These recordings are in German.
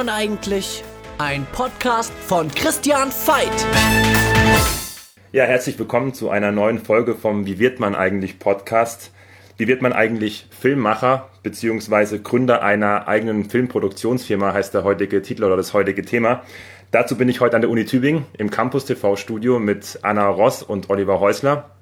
man eigentlich? Ein Podcast von Christian Veit. Ja, herzlich willkommen zu einer neuen Folge vom Wie wird man eigentlich Podcast. Wie wird man eigentlich Filmmacher beziehungsweise Gründer einer eigenen Filmproduktionsfirma, heißt der heutige Titel oder das heutige Thema. Dazu bin ich heute an der Uni Tübingen im Campus TV Studio mit Anna Ross und Oliver Häusler.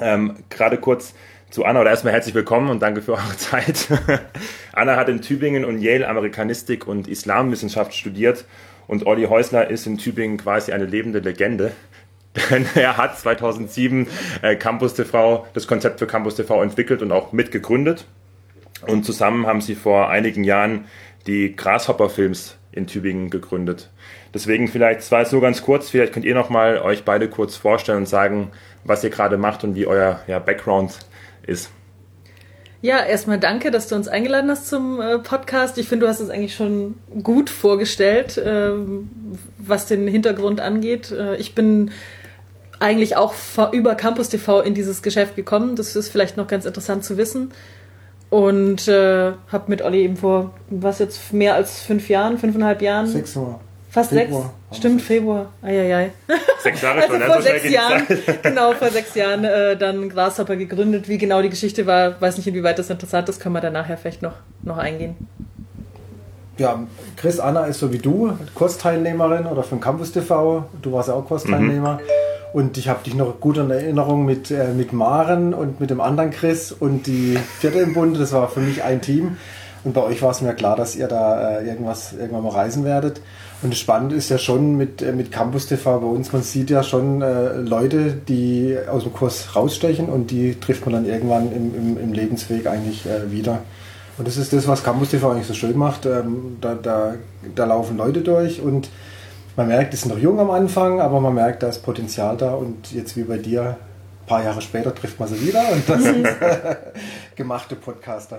Ähm, Gerade kurz zu Anna oder erstmal herzlich willkommen und danke für eure Zeit. Anna hat in Tübingen und Yale Amerikanistik und Islamwissenschaft studiert und Olli Häusler ist in Tübingen quasi eine lebende Legende. Denn er hat 2007 äh, Campus TV, das Konzept für Campus TV entwickelt und auch mitgegründet. Und zusammen haben sie vor einigen Jahren die Grasshopper Films in Tübingen gegründet. Deswegen vielleicht zwar so ganz kurz, vielleicht könnt ihr noch mal euch beide kurz vorstellen und sagen, was ihr gerade macht und wie euer ja, Background ist. Ja, erstmal danke, dass du uns eingeladen hast zum äh, Podcast. Ich finde, du hast es eigentlich schon gut vorgestellt, ähm, was den Hintergrund angeht. Äh, ich bin eigentlich auch über Campus TV in dieses Geschäft gekommen. Das ist vielleicht noch ganz interessant zu wissen. Und äh, habe mit Olli eben vor, was jetzt, mehr als fünf Jahren, fünfeinhalb Jahren? Sechs Uhr. Fast Februar. sechs? Stimmt, Februar. Eieiei. Sechs Jahre also schon. vor sechs Jahren, genau, vor sechs Jahren äh, dann Grasshopper gegründet. Wie genau die Geschichte war, weiß nicht, inwieweit das interessant ist, können wir dann nachher vielleicht noch, noch eingehen. Ja, Chris Anna ist so wie du, Kursteilnehmerin oder von Campus TV. Du warst ja auch Kursteilnehmer. Mhm. Und ich habe dich noch gut in Erinnerung mit, äh, mit Maren und mit dem anderen Chris und die vierte im Bund. Das war für mich ein Team. Und bei euch war es mir klar, dass ihr da äh, irgendwas irgendwann mal reisen werdet. Und das Spannende ist ja schon mit, äh, mit Campus TV bei uns, man sieht ja schon äh, Leute, die aus dem Kurs rausstechen und die trifft man dann irgendwann im, im, im Lebensweg eigentlich äh, wieder. Und das ist das, was Campus TV eigentlich so schön macht. Ähm, da, da, da laufen Leute durch und man merkt, die sind noch jung am Anfang, aber man merkt, da ist Potenzial da und jetzt wie bei dir, ein paar Jahre später trifft man sie wieder und das sind gemachte Podcaster.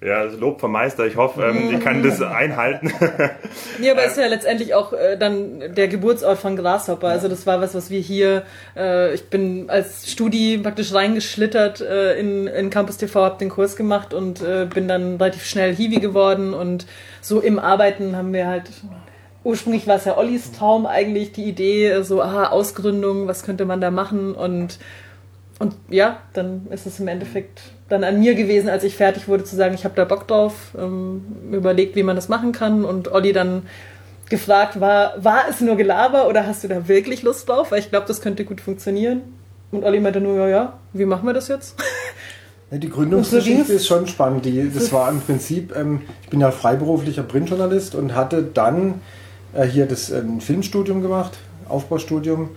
Ja, das Lob vom Meister. Ich hoffe, ähm, ich kann das einhalten. ja, aber es ist ja letztendlich auch äh, dann der Geburtsort von Grasshopper. Also das war was, was wir hier, äh, ich bin als Studi praktisch reingeschlittert äh, in, in Campus TV, habe den Kurs gemacht und äh, bin dann relativ schnell Hiwi geworden und so im Arbeiten haben wir halt ursprünglich war es ja Ollis Traum eigentlich, die Idee, so, aha, Ausgründung, was könnte man da machen und, und ja, dann ist es im Endeffekt dann an mir gewesen, als ich fertig wurde, zu sagen, ich habe da Bock drauf, ähm, überlegt, wie man das machen kann und Olli dann gefragt, war, war es nur Gelaber oder hast du da wirklich Lust drauf? Weil ich glaube, das könnte gut funktionieren. Und Olli meinte nur, ja, ja, wie machen wir das jetzt? Ja, die Gründungsgeschichte ist schon spannend. Die, das war im Prinzip, ähm, ich bin ja freiberuflicher Printjournalist und hatte dann äh, hier das ein Filmstudium gemacht, Aufbaustudium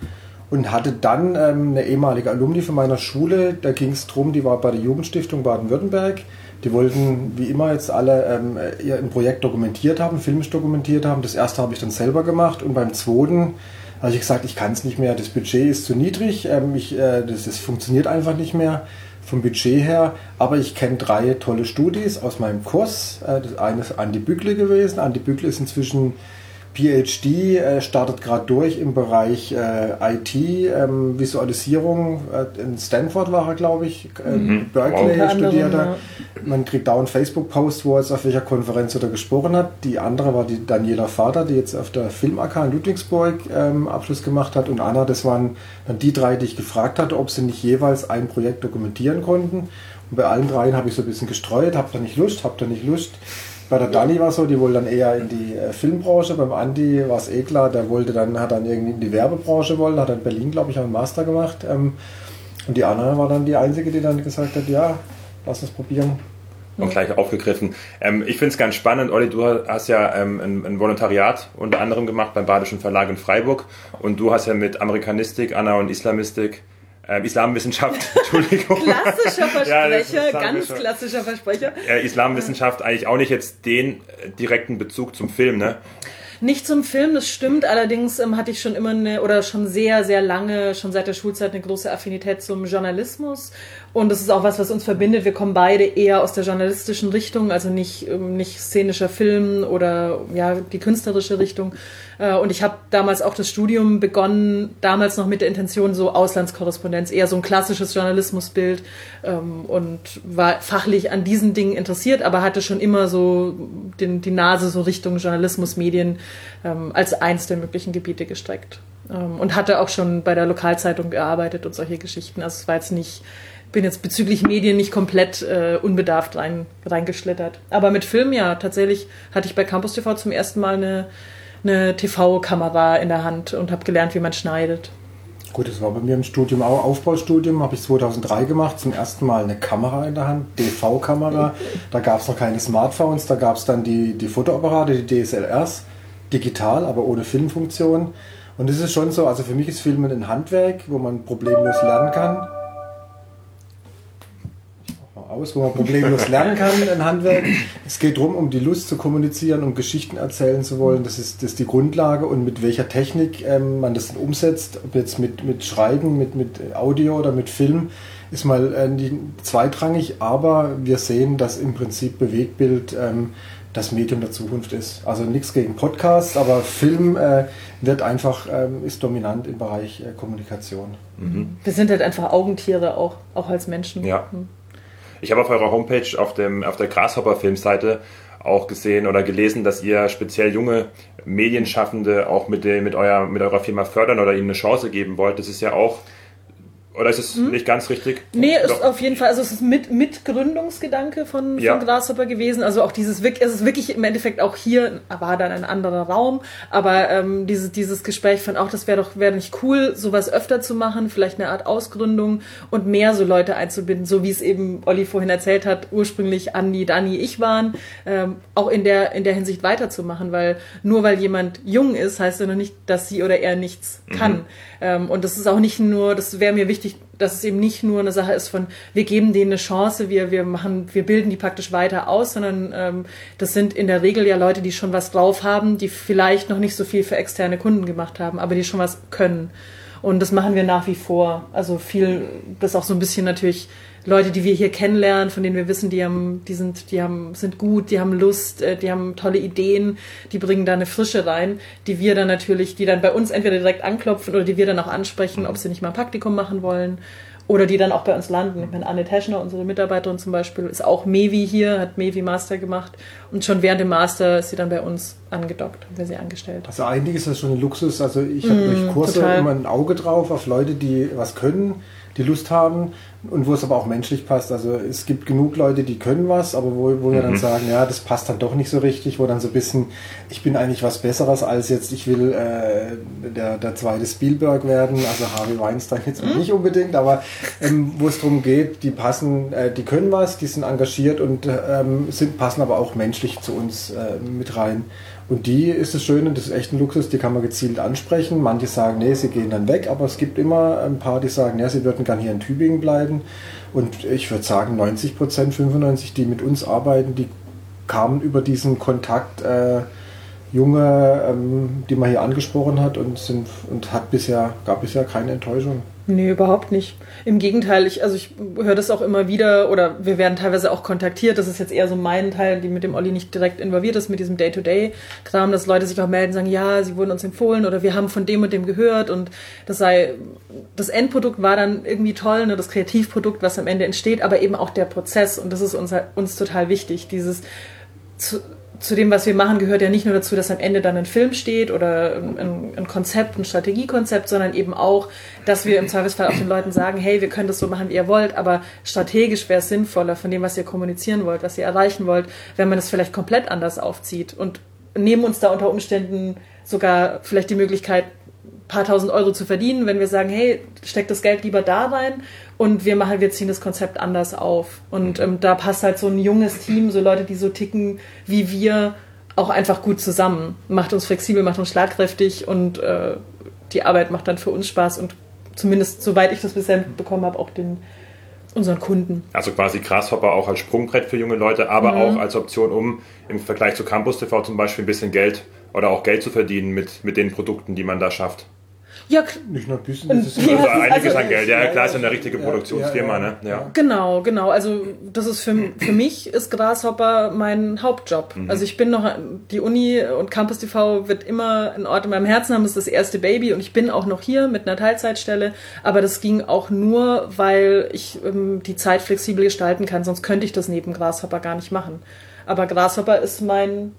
und hatte dann ähm, eine ehemalige Alumni von meiner Schule. Da ging es darum, die war bei der Jugendstiftung Baden-Württemberg. Die wollten wie immer jetzt alle ähm, ihr ein Projekt dokumentiert haben, filmisch dokumentiert haben. Das erste habe ich dann selber gemacht und beim zweiten habe ich gesagt, ich kann es nicht mehr, das Budget ist zu niedrig, ähm, ich, äh, das, das funktioniert einfach nicht mehr vom Budget her. Aber ich kenne drei tolle Studis aus meinem Kurs. Äh, das eine ist Andi Bügle gewesen. Andi Bügle ist inzwischen PhD äh, startet gerade durch im Bereich äh, IT, ähm, Visualisierung. Äh, in Stanford war er, glaube ich, äh, mhm. Berkeley wow. studiert er. Man kriegt dauernd Facebook-Posts, wo er jetzt auf welcher Konferenz er gesprochen hat. Die andere war die Daniela Vater, die jetzt auf der Film AK in Ludwigsburg ähm, Abschluss gemacht hat. Und Anna, das waren dann die drei, die ich gefragt hatte, ob sie nicht jeweils ein Projekt dokumentieren konnten. Und bei allen dreien habe ich so ein bisschen gestreut, habt ihr nicht Lust, habt ihr nicht Lust. Bei der Dani war es so, die wollte dann eher in die äh, Filmbranche. Beim Andi war es eh klar, der wollte dann, hat dann irgendwie in die Werbebranche wollen, hat in Berlin, glaube ich, auch einen Master gemacht. Ähm, und die Anna war dann die Einzige, die dann gesagt hat, ja, lass uns probieren. Und gleich aufgegriffen. Ähm, ich finde es ganz spannend, Olli, du hast ja ähm, ein, ein, Volontariat unter anderem gemacht beim Badischen Verlag in Freiburg und du hast ja mit Amerikanistik, Anna und Islamistik äh, Islamwissenschaft, Entschuldigung. Klassischer Versprecher, ja, ganz klassischer Versprecher. Äh, Islamwissenschaft eigentlich auch nicht jetzt den äh, direkten Bezug zum Film, ne? Nicht zum Film, das stimmt. Allerdings ähm, hatte ich schon immer eine, oder schon sehr, sehr lange, schon seit der Schulzeit eine große Affinität zum Journalismus. Und das ist auch was, was uns verbindet. Wir kommen beide eher aus der journalistischen Richtung, also nicht, ähm, nicht szenischer Film oder ja, die künstlerische Richtung. Äh, und ich habe damals auch das Studium begonnen, damals noch mit der Intention so Auslandskorrespondenz, eher so ein klassisches Journalismusbild ähm, und war fachlich an diesen Dingen interessiert, aber hatte schon immer so den, die Nase so Richtung Journalismus, Medien ähm, als eins der möglichen Gebiete gestreckt. Ähm, und hatte auch schon bei der Lokalzeitung gearbeitet und solche Geschichten. Also es war jetzt nicht bin jetzt bezüglich Medien nicht komplett äh, unbedarft rein, reingeschlittert. Aber mit Film ja, tatsächlich hatte ich bei Campus TV zum ersten Mal eine eine TV-Kamera in der Hand und habe gelernt, wie man schneidet. Gut, das war bei mir im Studium auch Aufbaustudium, habe ich 2003 gemacht, zum ersten Mal eine Kamera in der Hand, DV-Kamera. Da gab es noch keine Smartphones, da gab es dann die, die Fotoapparate, die DSLRs, digital, aber ohne Filmfunktion. Und das ist schon so, also für mich ist Filmen ein Handwerk, wo man problemlos lernen kann aus, wo man problemlos lernen kann, ein Handwerk. Es geht darum, um die Lust zu kommunizieren, um Geschichten erzählen zu wollen. Das ist, das ist die Grundlage und mit welcher Technik ähm, man das umsetzt, ob jetzt mit, mit Schreiben, mit, mit Audio oder mit Film, ist mal äh, zweitrangig, aber wir sehen, dass im Prinzip Bewegtbild ähm, das Medium der Zukunft ist. Also nichts gegen Podcasts, aber Film äh, wird einfach, ähm, ist dominant im Bereich äh, Kommunikation. Mhm. Wir sind halt einfach Augentiere auch, auch als Menschen. Ja. Mhm. Ich habe auf eurer Homepage auf, dem, auf der Grasshopper-Filmseite auch gesehen oder gelesen, dass ihr speziell junge Medienschaffende auch mit, mit, euer, mit eurer Firma fördern oder ihnen eine Chance geben wollt. Das ist ja auch oder ist es hm? nicht ganz richtig? Nee, Doch. ist auf jeden Fall, also es ist mit, mit Gründungsgedanke von, ja. von Grasshopper gewesen. Also auch dieses, es ist wirklich im Endeffekt auch hier, war dann ein anderer Raum, aber ähm, dieses, dieses Gespräch fand auch, das wäre doch, wäre nicht cool, sowas öfter zu machen, vielleicht eine Art Ausgründung und mehr so Leute einzubinden, so wie es eben Olli vorhin erzählt hat, ursprünglich Andi, Dani, ich waren, ähm, auch in der, in der Hinsicht weiterzumachen, weil nur weil jemand jung ist, heißt ja noch nicht, dass sie oder er nichts kann. Mhm. Ähm, und das ist auch nicht nur, das wäre mir wichtig, dass es eben nicht nur eine Sache ist von, wir geben denen eine Chance, wir, wir machen, wir bilden die praktisch weiter aus, sondern ähm, das sind in der Regel ja Leute, die schon was drauf haben, die vielleicht noch nicht so viel für externe Kunden gemacht haben, aber die schon was können. Und das machen wir nach wie vor. Also viel, das auch so ein bisschen natürlich Leute, die wir hier kennenlernen, von denen wir wissen, die haben, die sind, die haben, sind gut, die haben Lust, äh, die haben tolle Ideen, die bringen da eine Frische rein, die wir dann natürlich, die dann bei uns entweder direkt anklopfen oder die wir dann auch ansprechen, ob sie nicht mal ein Praktikum machen wollen oder die dann auch bei uns landen. Ich meine, Anne Teschner, unsere Mitarbeiterin zum Beispiel, ist auch Mevi hier, hat Mevi Master gemacht und schon während dem Master ist sie dann bei uns angedockt, wäre sie angestellt. Also eigentlich ist das schon ein Luxus. Also ich habe mm, durch Kurse total. immer ein Auge drauf auf Leute, die was können die Lust haben und wo es aber auch menschlich passt. Also es gibt genug Leute, die können was, aber wo, wo mhm. wir dann mhm. sagen, ja, das passt dann doch nicht so richtig, wo dann so ein bisschen, ich bin eigentlich was Besseres als jetzt, ich will äh, der, der zweite Spielberg werden, also Harvey Weinstein jetzt mhm. nicht unbedingt, aber ähm, wo es darum geht, die passen, äh, die können was, die sind engagiert und ähm, sind, passen aber auch menschlich zu uns äh, mit rein. Und die ist das Schöne, das ist echt ein Luxus, die kann man gezielt ansprechen. Manche sagen, nee, sie gehen dann weg, aber es gibt immer ein paar, die sagen, ja, sie würden gern hier in Tübingen bleiben. Und ich würde sagen, 90 Prozent, 95, die mit uns arbeiten, die kamen über diesen Kontakt äh, junge, ähm, die man hier angesprochen hat und sind und hat bisher, gab bisher keine Enttäuschung. Nee, überhaupt nicht. Im Gegenteil, ich, also ich höre das auch immer wieder oder wir werden teilweise auch kontaktiert. Das ist jetzt eher so mein Teil, die mit dem Olli nicht direkt involviert ist, mit diesem Day-to-Day-Kram, dass Leute sich auch melden, sagen, ja, sie wurden uns empfohlen oder wir haben von dem und dem gehört und das sei, das Endprodukt war dann irgendwie toll, ne, das Kreativprodukt, was am Ende entsteht, aber eben auch der Prozess und das ist uns, uns total wichtig, dieses zu, zu dem, was wir machen, gehört ja nicht nur dazu, dass am Ende dann ein Film steht oder ein, ein, Konzept, ein Strategiekonzept, sondern eben auch, dass wir im Zweifelsfall auch den Leuten sagen, hey, wir können das so machen, wie ihr wollt, aber strategisch wäre es sinnvoller von dem, was ihr kommunizieren wollt, was ihr erreichen wollt, wenn man es vielleicht komplett anders aufzieht. Und nehmen uns da unter Umständen sogar vielleicht die Möglichkeit, paar tausend Euro zu verdienen, wenn wir sagen, hey, steck das Geld lieber da rein und wir machen, wir ziehen das Konzept anders auf. Und ähm, da passt halt so ein junges Team, so Leute, die so ticken wie wir, auch einfach gut zusammen. Macht uns flexibel, macht uns schlagkräftig und äh, die Arbeit macht dann für uns Spaß und zumindest, soweit ich das bisher bekommen habe, auch den unseren Kunden. Also quasi Grasshopper auch als Sprungbrett für junge Leute, aber mhm. auch als Option, um im Vergleich zu Campus TV zum Beispiel ein bisschen Geld oder auch Geld zu verdienen mit, mit den Produkten, die man da schafft. Ja, nicht nur ein bisschen, das ist ja, also einiges also, an Geld. Ja, klar, ist ja eine richtige Produktionsfirma, ne? Ja. Genau, genau. Also das ist für, für mich ist Grasshopper mein Hauptjob. Mhm. Also ich bin noch die Uni und Campus TV wird immer ein Ort in meinem Herzen haben. Das ist das erste Baby und ich bin auch noch hier mit einer Teilzeitstelle. Aber das ging auch nur, weil ich ähm, die Zeit flexibel gestalten kann. Sonst könnte ich das neben Grasshopper gar nicht machen. Aber Grasshopper ist mein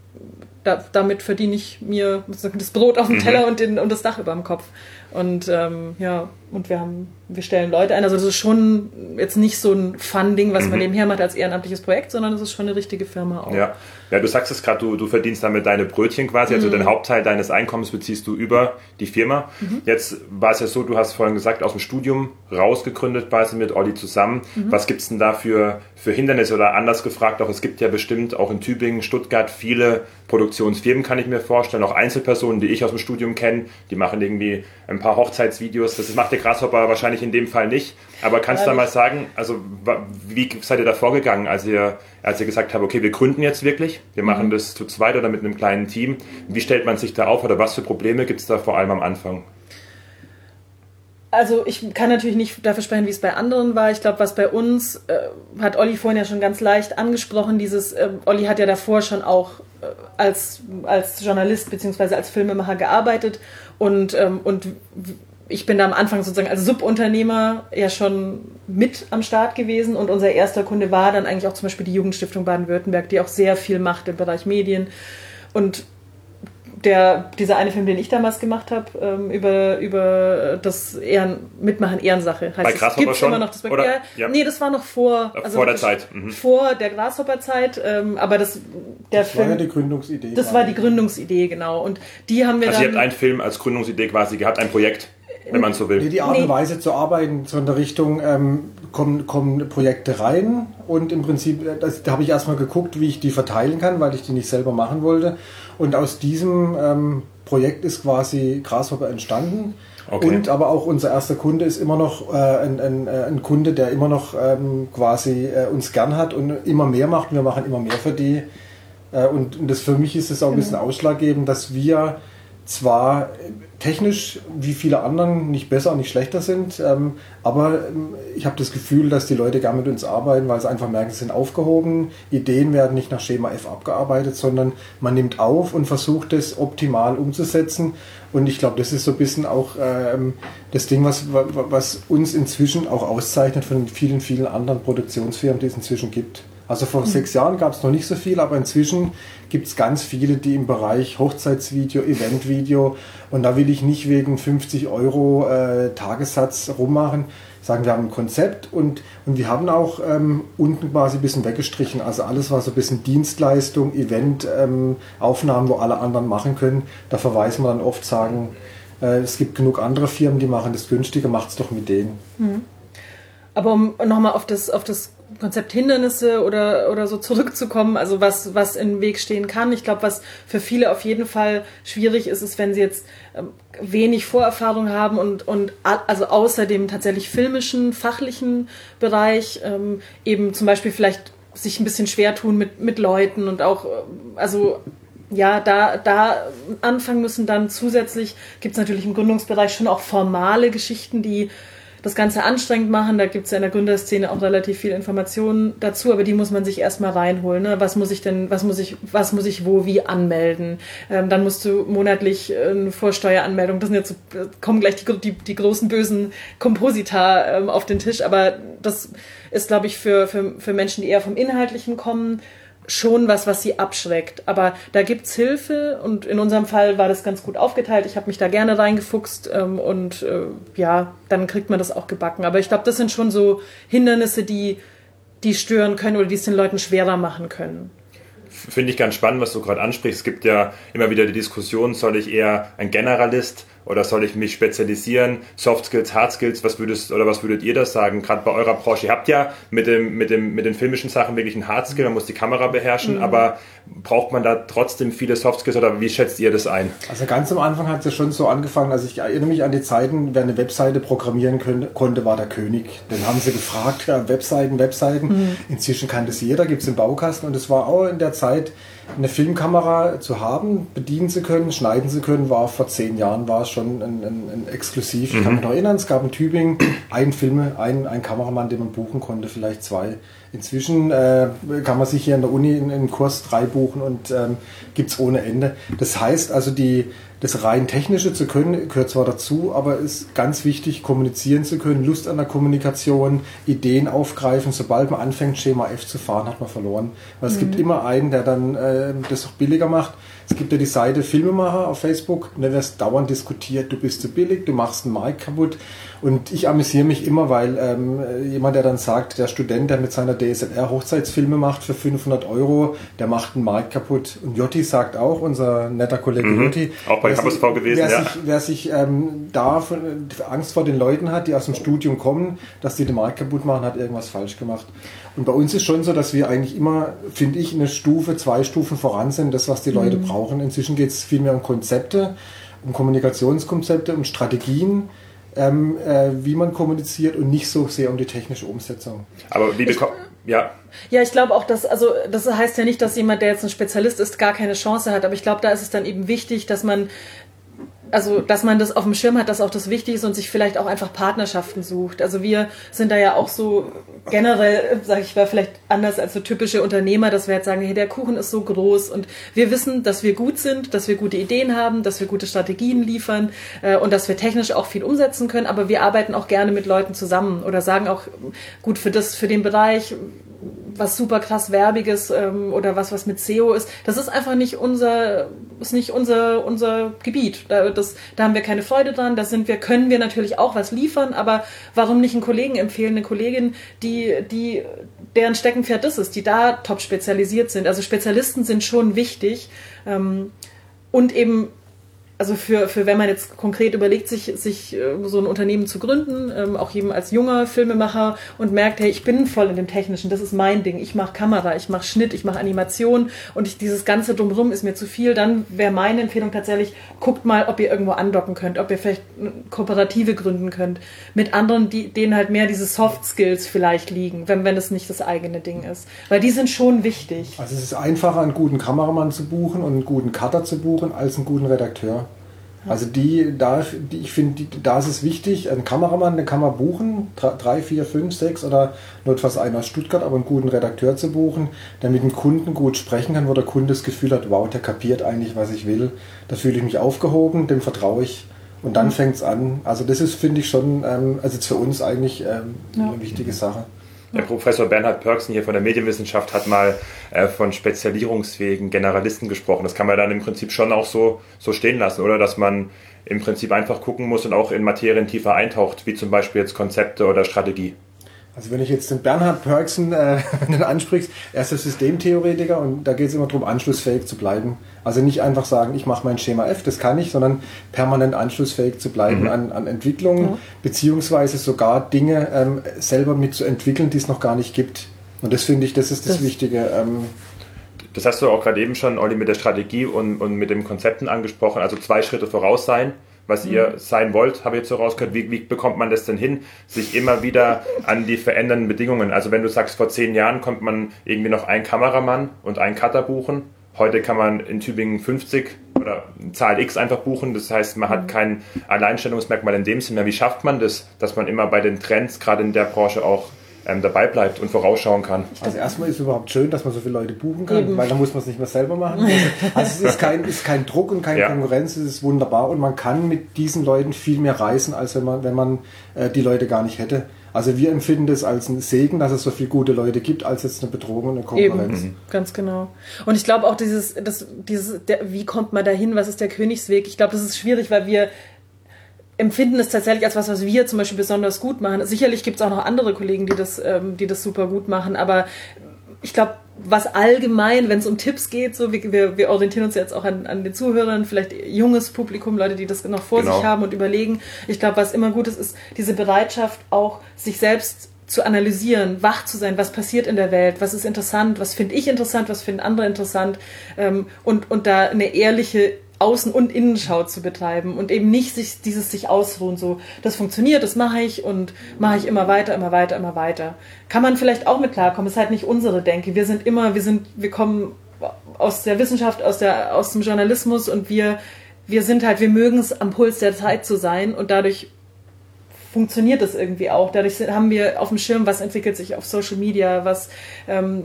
da, damit verdiene ich mir das Brot auf dem mhm. Teller mhm. und, den, und das Dach über dem Kopf. Und ähm, ja, und wir haben, wir stellen Leute ein. Also das ist schon jetzt nicht so ein Fun-Ding, was mhm. man nebenher macht als ehrenamtliches Projekt, sondern es ist schon eine richtige Firma auch. Ja, ja du sagst es gerade, du, du verdienst damit deine Brötchen quasi, also mhm. den Hauptteil deines Einkommens beziehst du über die Firma. Mhm. Jetzt war es ja so, du hast vorhin gesagt, aus dem Studium rausgegründet quasi mit Olli zusammen. Mhm. Was gibt's denn da für, für Hindernisse oder anders gefragt, auch es gibt ja bestimmt auch in Tübingen, Stuttgart viele Produktionsfirmen, kann ich mir vorstellen, auch Einzelpersonen, die ich aus dem Studium kenne, die machen irgendwie ein paar Hochzeitsvideos. Das macht der Grasshopper wahrscheinlich in dem Fall nicht. Aber kannst du da mal sagen, also wie seid ihr da vorgegangen, als ihr, als ihr gesagt habt, okay, wir gründen jetzt wirklich, wir machen mhm. das zu zweit oder mit einem kleinen Team. Wie stellt man sich da auf oder was für Probleme gibt es da vor allem am Anfang? Also ich kann natürlich nicht dafür sprechen, wie es bei anderen war. Ich glaube, was bei uns, äh, hat Olli vorhin ja schon ganz leicht angesprochen, dieses, äh, Olli hat ja davor schon auch äh, als, als Journalist bzw. als Filmemacher gearbeitet und, ähm, und ich bin da am Anfang sozusagen als Subunternehmer ja schon mit am Start gewesen und unser erster Kunde war dann eigentlich auch zum Beispiel die Jugendstiftung Baden-Württemberg, die auch sehr viel macht im Bereich Medien. Und der, dieser eine Film, den ich damals gemacht habe, ähm, über, über das Ehren, Mitmachen Ehrensache. Heißt, Bei Grasshopper schon? Immer noch das Oder, ja. Nee, das war noch vor, also vor der Zeit. Mhm. Vor der Grasshopper-Zeit, ähm, aber das, der das Film. war ja die Gründungsidee. Das war die Gründungsidee, genau. Und die haben wir also dann. Also ihr habt einen Film als Gründungsidee quasi gehabt, ein Projekt wenn man so will. Nee, die Art und Weise zu arbeiten, so in der Richtung, ähm, kommen, kommen Projekte rein und im Prinzip, äh, das, da habe ich erstmal geguckt, wie ich die verteilen kann, weil ich die nicht selber machen wollte. Und aus diesem ähm, Projekt ist quasi Grasshopper entstanden. Okay. Und aber auch unser erster Kunde ist immer noch äh, ein, ein, äh, ein, Kunde, der immer noch ähm, quasi äh, uns gern hat und immer mehr macht. Wir machen immer mehr für die. Äh, und, und das für mich ist es auch ein bisschen genau. ausschlaggebend, dass wir zwar technisch wie viele anderen nicht besser und nicht schlechter sind, ähm, aber ähm, ich habe das Gefühl, dass die Leute gerne mit uns arbeiten, weil sie einfach merken, sie sind aufgehoben. Ideen werden nicht nach Schema F abgearbeitet, sondern man nimmt auf und versucht es optimal umzusetzen. Und ich glaube, das ist so ein bisschen auch ähm, das Ding, was, was uns inzwischen auch auszeichnet von vielen, vielen anderen Produktionsfirmen, die es inzwischen gibt. Also vor sechs Jahren gab es noch nicht so viel, aber inzwischen gibt es ganz viele, die im Bereich Hochzeitsvideo, Eventvideo und da will ich nicht wegen 50 Euro äh, Tagessatz rummachen. Sagen, wir haben ein Konzept und, und wir haben auch ähm, unten quasi ein bisschen weggestrichen. Also alles, was so ein bisschen Dienstleistung, Event, ähm, Aufnahmen, wo alle anderen machen können, da verweisen wir dann oft, sagen, äh, es gibt genug andere Firmen, die machen das günstiger, macht es doch mit denen. Mhm. Aber um nochmal auf das, auf das Konzept Hindernisse oder, oder so zurückzukommen, also was, was im Weg stehen kann. Ich glaube, was für viele auf jeden Fall schwierig ist, ist, wenn sie jetzt ähm, wenig Vorerfahrung haben und, und also außer dem tatsächlich filmischen, fachlichen Bereich ähm, eben zum Beispiel vielleicht sich ein bisschen schwer tun mit, mit Leuten und auch, äh, also ja, da, da anfangen müssen, dann zusätzlich gibt es natürlich im Gründungsbereich schon auch formale Geschichten, die das Ganze anstrengend machen. Da gibt es ja in der Gründerszene auch relativ viel Informationen dazu, aber die muss man sich erstmal reinholen. Ne? Was muss ich denn, was muss ich, was muss ich wo wie anmelden? Ähm, dann musst du monatlich äh, eine Vorsteueranmeldung, das sind jetzt so, kommen gleich die, die, die großen bösen Komposita ähm, auf den Tisch, aber das ist, glaube ich, für, für, für Menschen, die eher vom Inhaltlichen kommen, schon was, was sie abschreckt. Aber da gibt's Hilfe und in unserem Fall war das ganz gut aufgeteilt. Ich habe mich da gerne reingefuchst ähm, und äh, ja, dann kriegt man das auch gebacken. Aber ich glaube, das sind schon so Hindernisse, die, die stören können oder die es den Leuten schwerer machen können finde ich ganz spannend, was du gerade ansprichst. Es gibt ja immer wieder die Diskussion, soll ich eher ein Generalist oder soll ich mich spezialisieren? Soft Skills, Hard Skills, was würdest oder was würdet ihr das sagen? Gerade bei eurer Branche. Ihr habt ja mit dem, mit dem, mit den filmischen Sachen wirklich ein Hard Skill, man muss die Kamera beherrschen, mhm. aber braucht man da trotzdem viele Soft Skills oder wie schätzt ihr das ein? Also ganz am Anfang hat es ja schon so angefangen, also ich erinnere mich an die Zeiten, wer eine Webseite programmieren können, konnte, war der König. Dann haben sie gefragt, ja, Webseiten, Webseiten. Mhm. Inzwischen kann das jeder, gibt es im Baukasten und es war auch in der Zeit, eine Filmkamera zu haben, bedienen zu können, schneiden zu können, war vor zehn Jahren war es schon ein, ein, ein Exklusiv. Mhm. Ich kann mich noch erinnern, es gab in Tübingen einen Filme, einen, einen Kameramann, den man buchen konnte, vielleicht zwei. Inzwischen äh, kann man sich hier an der Uni in, in Kurs drei buchen und ähm, gibt es ohne Ende. Das heißt also, die, das rein technische zu können, gehört zwar dazu, aber ist ganz wichtig, kommunizieren zu können, Lust an der Kommunikation, Ideen aufgreifen. Sobald man anfängt, Schema F zu fahren, hat man verloren. Weil es mhm. gibt immer einen, der dann äh, das auch billiger macht. Es gibt ja die Seite Filmemacher auf Facebook, und da wird dauernd diskutiert, du bist zu billig, du machst einen Mic kaputt. Und ich amüsiere mich immer, weil ähm, jemand, der dann sagt, der Student, der mit seiner DSLR Hochzeitsfilme macht für 500 Euro, der macht einen Markt kaputt. Und Jotti sagt auch, unser netter Kollege mhm. Jotti, auch bei Campus V gewesen, wer ja. sich, wer sich ähm, da von, Angst vor den Leuten hat, die aus dem Studium kommen, dass die den Markt kaputt machen, hat irgendwas falsch gemacht. Und bei uns ist schon so, dass wir eigentlich immer, finde ich, eine Stufe, zwei Stufen voran sind, das, was die Leute mhm. brauchen. Inzwischen geht es viel mehr um Konzepte, um Kommunikationskonzepte, um Strategien ähm, äh, wie man kommuniziert und nicht so sehr um die technische Umsetzung. Aber wie bekommt, ja. Ja, ich glaube auch, dass, also, das heißt ja nicht, dass jemand, der jetzt ein Spezialist ist, gar keine Chance hat, aber ich glaube, da ist es dann eben wichtig, dass man also dass man das auf dem Schirm hat, dass auch das wichtig ist und sich vielleicht auch einfach Partnerschaften sucht. Also wir sind da ja auch so generell, sage ich mal, vielleicht anders als so typische Unternehmer, dass wir jetzt sagen, hey, der Kuchen ist so groß und wir wissen, dass wir gut sind, dass wir gute Ideen haben, dass wir gute Strategien liefern äh, und dass wir technisch auch viel umsetzen können, aber wir arbeiten auch gerne mit Leuten zusammen oder sagen auch, gut, für das, für den Bereich was super krass werbiges ähm, oder was was mit SEO ist. Das ist einfach nicht unser ist nicht unser unser Gebiet. Da, das, da haben wir keine Freude dran. Da sind wir können wir natürlich auch was liefern, aber warum nicht einen Kollegen empfehlen, eine Kollegin, die die deren Steckenpferd das ist, die da top spezialisiert sind. Also Spezialisten sind schon wichtig ähm, und eben also für, für wenn man jetzt konkret überlegt, sich, sich äh, so ein Unternehmen zu gründen, ähm, auch eben als junger Filmemacher und merkt, hey, ich bin voll in dem Technischen, das ist mein Ding, ich mache Kamera, ich mache Schnitt, ich mache Animation und ich, dieses ganze drumherum ist mir zu viel, dann wäre meine Empfehlung tatsächlich, guckt mal, ob ihr irgendwo andocken könnt, ob ihr vielleicht Kooperative gründen könnt mit anderen, die, denen halt mehr diese Soft Skills vielleicht liegen, wenn, wenn es nicht das eigene Ding ist. Weil die sind schon wichtig. Also es ist einfacher, einen guten Kameramann zu buchen und einen guten Cutter zu buchen, als einen guten Redakteur. Also die, da, die, ich finde, da ist es wichtig, ein Kameramann, den kann man buchen, drei, vier, fünf, sechs oder notfalls einer aus Stuttgart, aber einen guten Redakteur zu buchen, der mit dem Kunden gut sprechen kann, wo der Kunde das Gefühl hat, wow, der kapiert eigentlich, was ich will. Da fühle ich mich aufgehoben, dem vertraue ich. Und dann mhm. fängt es an. Also das ist, finde ich, schon, ähm, also für uns eigentlich ähm, ja. eine wichtige Sache. Der Professor Bernhard Pörksen hier von der Medienwissenschaft hat mal äh, von spezialisierungsfähigen Generalisten gesprochen. Das kann man dann im Prinzip schon auch so, so stehen lassen, oder? Dass man im Prinzip einfach gucken muss und auch in Materien tiefer eintaucht, wie zum Beispiel jetzt Konzepte oder Strategie. Also wenn ich jetzt den Bernhard Perksen äh, ansprichst, er ist der Systemtheoretiker und da geht es immer darum, anschlussfähig zu bleiben. Also nicht einfach sagen, ich mache mein Schema F, das kann ich, sondern permanent anschlussfähig zu bleiben mhm. an, an Entwicklungen, ja. beziehungsweise sogar Dinge ähm, selber mitzuentwickeln, die es noch gar nicht gibt. Und das finde ich, das ist das, das Wichtige. Ähm, das hast du auch gerade eben schon, Olli, mit der Strategie und, und mit den Konzepten angesprochen. Also zwei Schritte voraus sein was ihr mhm. sein wollt, habe ich jetzt so rausgehört. Wie, wie bekommt man das denn hin, sich immer wieder an die verändernden Bedingungen? Also wenn du sagst, vor zehn Jahren konnte man irgendwie noch einen Kameramann und einen Cutter buchen. Heute kann man in Tübingen 50 oder Zahl X einfach buchen. Das heißt, man hat mhm. kein Alleinstellungsmerkmal in dem Sinne. Wie schafft man das, dass man immer bei den Trends, gerade in der Branche auch ähm, dabei bleibt und vorausschauen kann. Also erstmal ist es überhaupt schön, dass man so viele Leute buchen kann, Eben. weil dann muss man es nicht mehr selber machen. Also es ist kein, ist kein Druck und keine ja. Konkurrenz, es ist wunderbar und man kann mit diesen Leuten viel mehr reisen, als wenn man, wenn man äh, die Leute gar nicht hätte. Also wir empfinden das als einen Segen, dass es so viele gute Leute gibt, als jetzt eine Bedrohung und eine Konkurrenz. Eben, mhm. ganz genau. Und ich glaube auch dieses, das, dieses, der, wie kommt man dahin, was ist der Königsweg? Ich glaube, das ist schwierig, weil wir empfinden es tatsächlich als was, was wir zum Beispiel besonders gut machen. Sicherlich gibt es auch noch andere Kollegen, die das, ähm, die das super gut machen, aber ich glaube, was allgemein, wenn es um Tipps geht, so wir, wir, orientieren uns jetzt auch an, an den Zuhörern, vielleicht junges Publikum, Leute, die das noch vor genau. sich haben und überlegen. Ich glaube, was immer gut ist, ist diese Bereitschaft, auch sich selbst zu analysieren, wach zu sein, was passiert in der Welt, was ist interessant, was finde ich interessant, was finden andere interessant ähm, und, und da eine ehrliche Außen- und Innenschau zu betreiben und eben nicht sich, dieses sich ausruhen, so, das funktioniert, das mache ich und mache ich immer weiter, immer weiter, immer weiter. Kann man vielleicht auch mit klarkommen, ist halt nicht unsere Denke. Wir sind immer, wir sind, wir kommen aus der Wissenschaft, aus, der, aus dem Journalismus und wir, wir sind halt, wir mögen es am Puls der Zeit zu sein und dadurch funktioniert das irgendwie auch. Dadurch haben wir auf dem Schirm, was entwickelt sich auf Social Media, was ähm,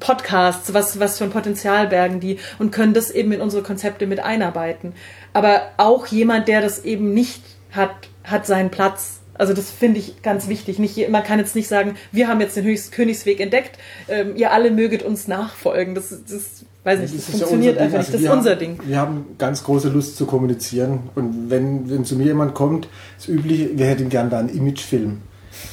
Podcasts, was, was für ein Potenzial bergen die und können das eben in unsere Konzepte mit einarbeiten. Aber auch jemand, der das eben nicht hat, hat seinen Platz. Also das finde ich ganz wichtig. Nicht, man kann jetzt nicht sagen, wir haben jetzt den Höchst Königsweg entdeckt, ähm, ihr alle möget uns nachfolgen. Das, das weiß nicht, das, das funktioniert ja einfach nicht. Also das ist unser Ding. Wir haben ganz große Lust zu kommunizieren. Und wenn, wenn zu mir jemand kommt, das Übliche, wir hätten gern da einen Imagefilm.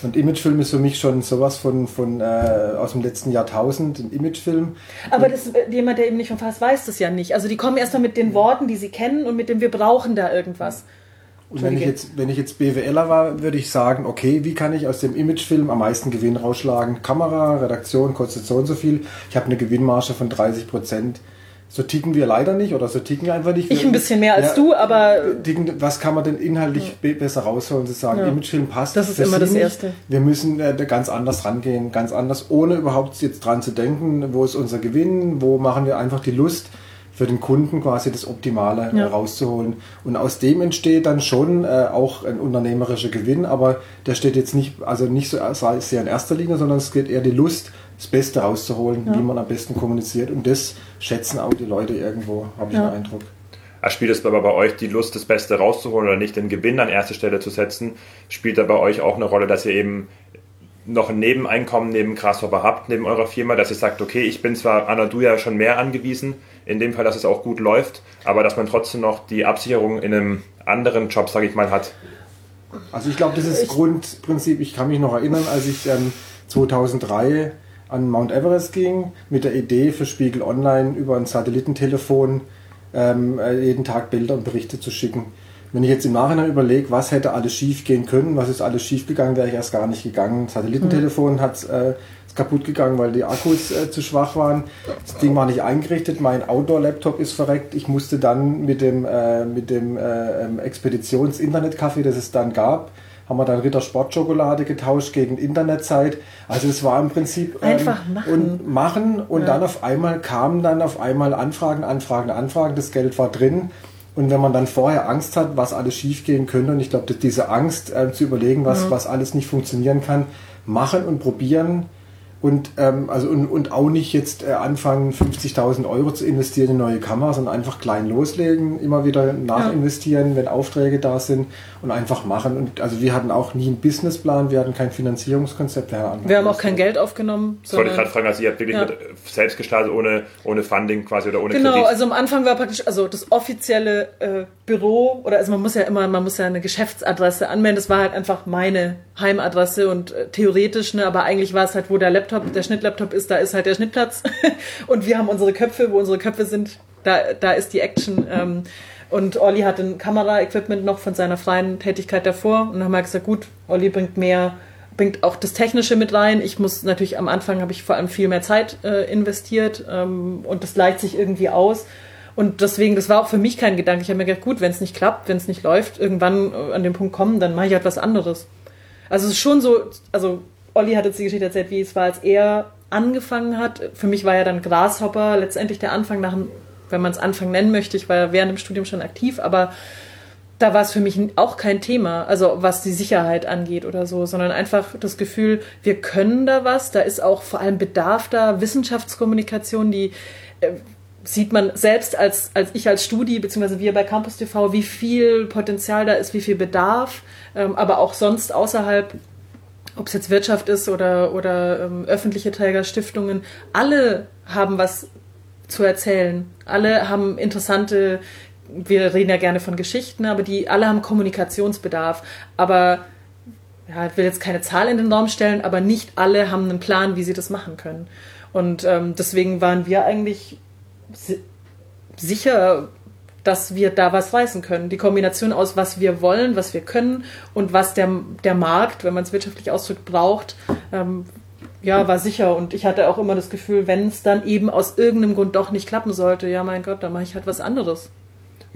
Und Imagefilm ist für mich schon sowas von, von äh, aus dem letzten Jahrtausend, ein Imagefilm. Aber das, äh, jemand, der eben nicht von fast weiß das ja nicht. Also die kommen erstmal mit den Worten, die sie kennen und mit dem wir brauchen da irgendwas. Und wenn ich, jetzt, wenn ich jetzt BWLer war, würde ich sagen, okay, wie kann ich aus dem Imagefilm am meisten Gewinn rausschlagen? Kamera, Redaktion kostet so und so viel. Ich habe eine Gewinnmarge von 30 Prozent. So ticken wir leider nicht oder so ticken wir einfach nicht. Ich ein bisschen mehr als ja, du, aber. Ticken, was kann man denn inhaltlich ja. besser rausholen? Zu sagen, ja. Imagefilm passt. Das ist immer das Erste. Wir müssen äh, ganz anders rangehen, ganz anders, ohne überhaupt jetzt dran zu denken, wo ist unser Gewinn, wo machen wir einfach die Lust für den Kunden quasi das Optimale ja. rauszuholen. Und aus dem entsteht dann schon äh, auch ein unternehmerischer Gewinn, aber der steht jetzt nicht, also nicht so sehr in erster Linie, sondern es geht eher die Lust, das Beste rauszuholen, ja. wie man am besten kommuniziert. Und das schätzen auch die Leute irgendwo, habe ich ja. den Eindruck. Spielt es aber bei euch die Lust, das Beste rauszuholen oder nicht den Gewinn an erste Stelle zu setzen? Spielt da bei euch auch eine Rolle, dass ihr eben noch ein Nebeneinkommen neben Grasshopper habt, neben eurer Firma, dass ihr sagt, okay, ich bin zwar an du ja schon mehr angewiesen, in dem Fall, dass es auch gut läuft, aber dass man trotzdem noch die Absicherung in einem anderen Job, sage ich mal, hat. Also ich glaube, das ist das Grundprinzip. Ich kann mich noch erinnern, als ich ähm, 2003 an Mount Everest ging, mit der Idee für Spiegel Online über ein Satellitentelefon ähm, äh, jeden Tag Bilder und Berichte zu schicken. Wenn ich jetzt im Nachhinein überlege, was hätte alles schief gehen können, was ist alles schief gegangen, wäre ich erst gar nicht gegangen. Satellitentelefon mhm. hat äh, ist kaputt gegangen, weil die Akkus äh, zu schwach waren. Das Ding war nicht eingerichtet. Mein Outdoor-Laptop ist verreckt. Ich musste dann mit dem, äh, mit dem äh, ähm, Expeditions-Internet-Café, das es dann gab, haben wir dann Ritter Sportschokolade getauscht gegen Internetzeit. Also es war im Prinzip ähm, einfach machen und machen und ja. dann auf einmal kamen dann auf einmal Anfragen, Anfragen, Anfragen. Das Geld war drin. Und wenn man dann vorher Angst hat, was alles schiefgehen könnte, und ich glaube, diese Angst äh, zu überlegen, was, mhm. was alles nicht funktionieren kann, machen und probieren, und, ähm, also, und, und auch nicht jetzt äh, anfangen, 50.000 Euro zu investieren in neue Kameras, sondern einfach klein loslegen, immer wieder nachinvestieren, ja. wenn Aufträge da sind und einfach machen. Und also wir hatten auch nie einen Businessplan, wir hatten kein Finanzierungskonzept. Wir, wir haben auch kein Geld aufgenommen. Das wollte ich gerade fragen, also ihr habt wirklich ja. mit selbst gestartet, ohne, ohne Funding quasi oder ohne genau, Kredit. Genau, also am Anfang war praktisch, also das offizielle äh, Büro oder also man muss ja immer, man muss ja eine Geschäftsadresse anmelden. Das war halt einfach meine Heimadresse und äh, theoretisch, ne, aber eigentlich war es halt, wo der Laptop, der Schnittlaptop ist, da ist halt der Schnittplatz und wir haben unsere Köpfe, wo unsere Köpfe sind, da, da ist die Action. Ähm, und Olli hat ein Kameraequipment noch von seiner freien Tätigkeit davor und dann haben wir gesagt, gut, Olli bringt mehr, bringt auch das Technische mit rein. Ich muss natürlich am Anfang habe ich vor allem viel mehr Zeit äh, investiert ähm, und das gleicht sich irgendwie aus. Und deswegen, das war auch für mich kein Gedanke. Ich habe mir gedacht, gut, wenn es nicht klappt, wenn es nicht läuft, irgendwann äh, an den Punkt kommen, dann mache ich halt was anderes. Also es ist schon so, also Olli hat jetzt die Geschichte erzählt, wie es war, als er angefangen hat. Für mich war ja dann Grashopper letztendlich der Anfang nach dem, wenn man es Anfang nennen möchte. Ich war ja während dem Studium schon aktiv, aber da war es für mich auch kein Thema, also was die Sicherheit angeht oder so, sondern einfach das Gefühl, wir können da was, da ist auch vor allem Bedarf da, Wissenschaftskommunikation, die äh, sieht man selbst als, als ich als Studi, beziehungsweise wir bei Campus TV, wie viel Potenzial da ist, wie viel Bedarf, ähm, aber auch sonst außerhalb, ob es jetzt Wirtschaft ist oder, oder ähm, öffentliche Träger, Stiftungen, alle haben was zu erzählen. Alle haben interessante, wir reden ja gerne von Geschichten, aber die alle haben Kommunikationsbedarf. Aber ja, ich will jetzt keine Zahl in den Raum stellen, aber nicht alle haben einen Plan, wie sie das machen können. Und ähm, deswegen waren wir eigentlich sicher, dass wir da was reißen können. Die Kombination aus, was wir wollen, was wir können und was der, der Markt, wenn man es wirtschaftlich ausdrückt, braucht, ähm, ja, war sicher. Und ich hatte auch immer das Gefühl, wenn es dann eben aus irgendeinem Grund doch nicht klappen sollte, ja, mein Gott, dann mache ich halt was anderes.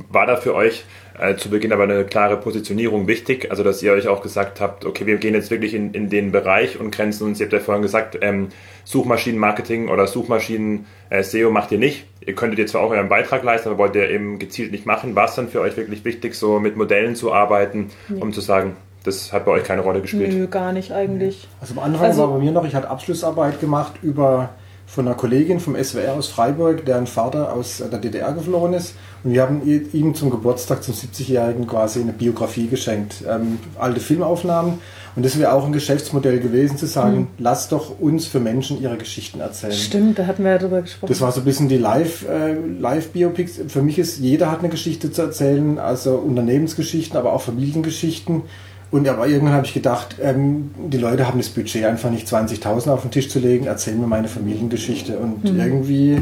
War da für euch äh, zu Beginn aber eine klare Positionierung wichtig? Also, dass ihr euch auch gesagt habt, okay, wir gehen jetzt wirklich in, in den Bereich und grenzen uns, ihr habt ja vorhin gesagt, ähm, Suchmaschinenmarketing oder Suchmaschinen-SEO äh, macht ihr nicht. Ihr könntet jetzt zwar auch euren Beitrag leisten, aber wollt ihr eben gezielt nicht machen. War es dann für euch wirklich wichtig, so mit Modellen zu arbeiten, nee. um zu sagen, das hat bei euch keine Rolle gespielt? Nö, gar nicht eigentlich. Also am Anfang also, war bei mir noch, ich hatte Abschlussarbeit gemacht über von einer Kollegin vom SWR aus Freiburg, deren Vater aus der DDR geflohen ist. Und wir haben ihm zum Geburtstag, zum 70-Jährigen, quasi eine Biografie geschenkt. Ähm, alte Filmaufnahmen. Und das wäre auch ein Geschäftsmodell gewesen, zu sagen, mhm. lass doch uns für Menschen ihre Geschichten erzählen. Stimmt, da hatten wir ja drüber gesprochen. Das war so ein bisschen die Live-Biopics. Äh, Live für mich ist, jeder hat eine Geschichte zu erzählen, also Unternehmensgeschichten, aber auch Familiengeschichten. Und aber irgendwann habe ich gedacht, ähm, die Leute haben das Budget einfach nicht 20.000 auf den Tisch zu legen, erzählen mir meine Familiengeschichte. Und mhm. irgendwie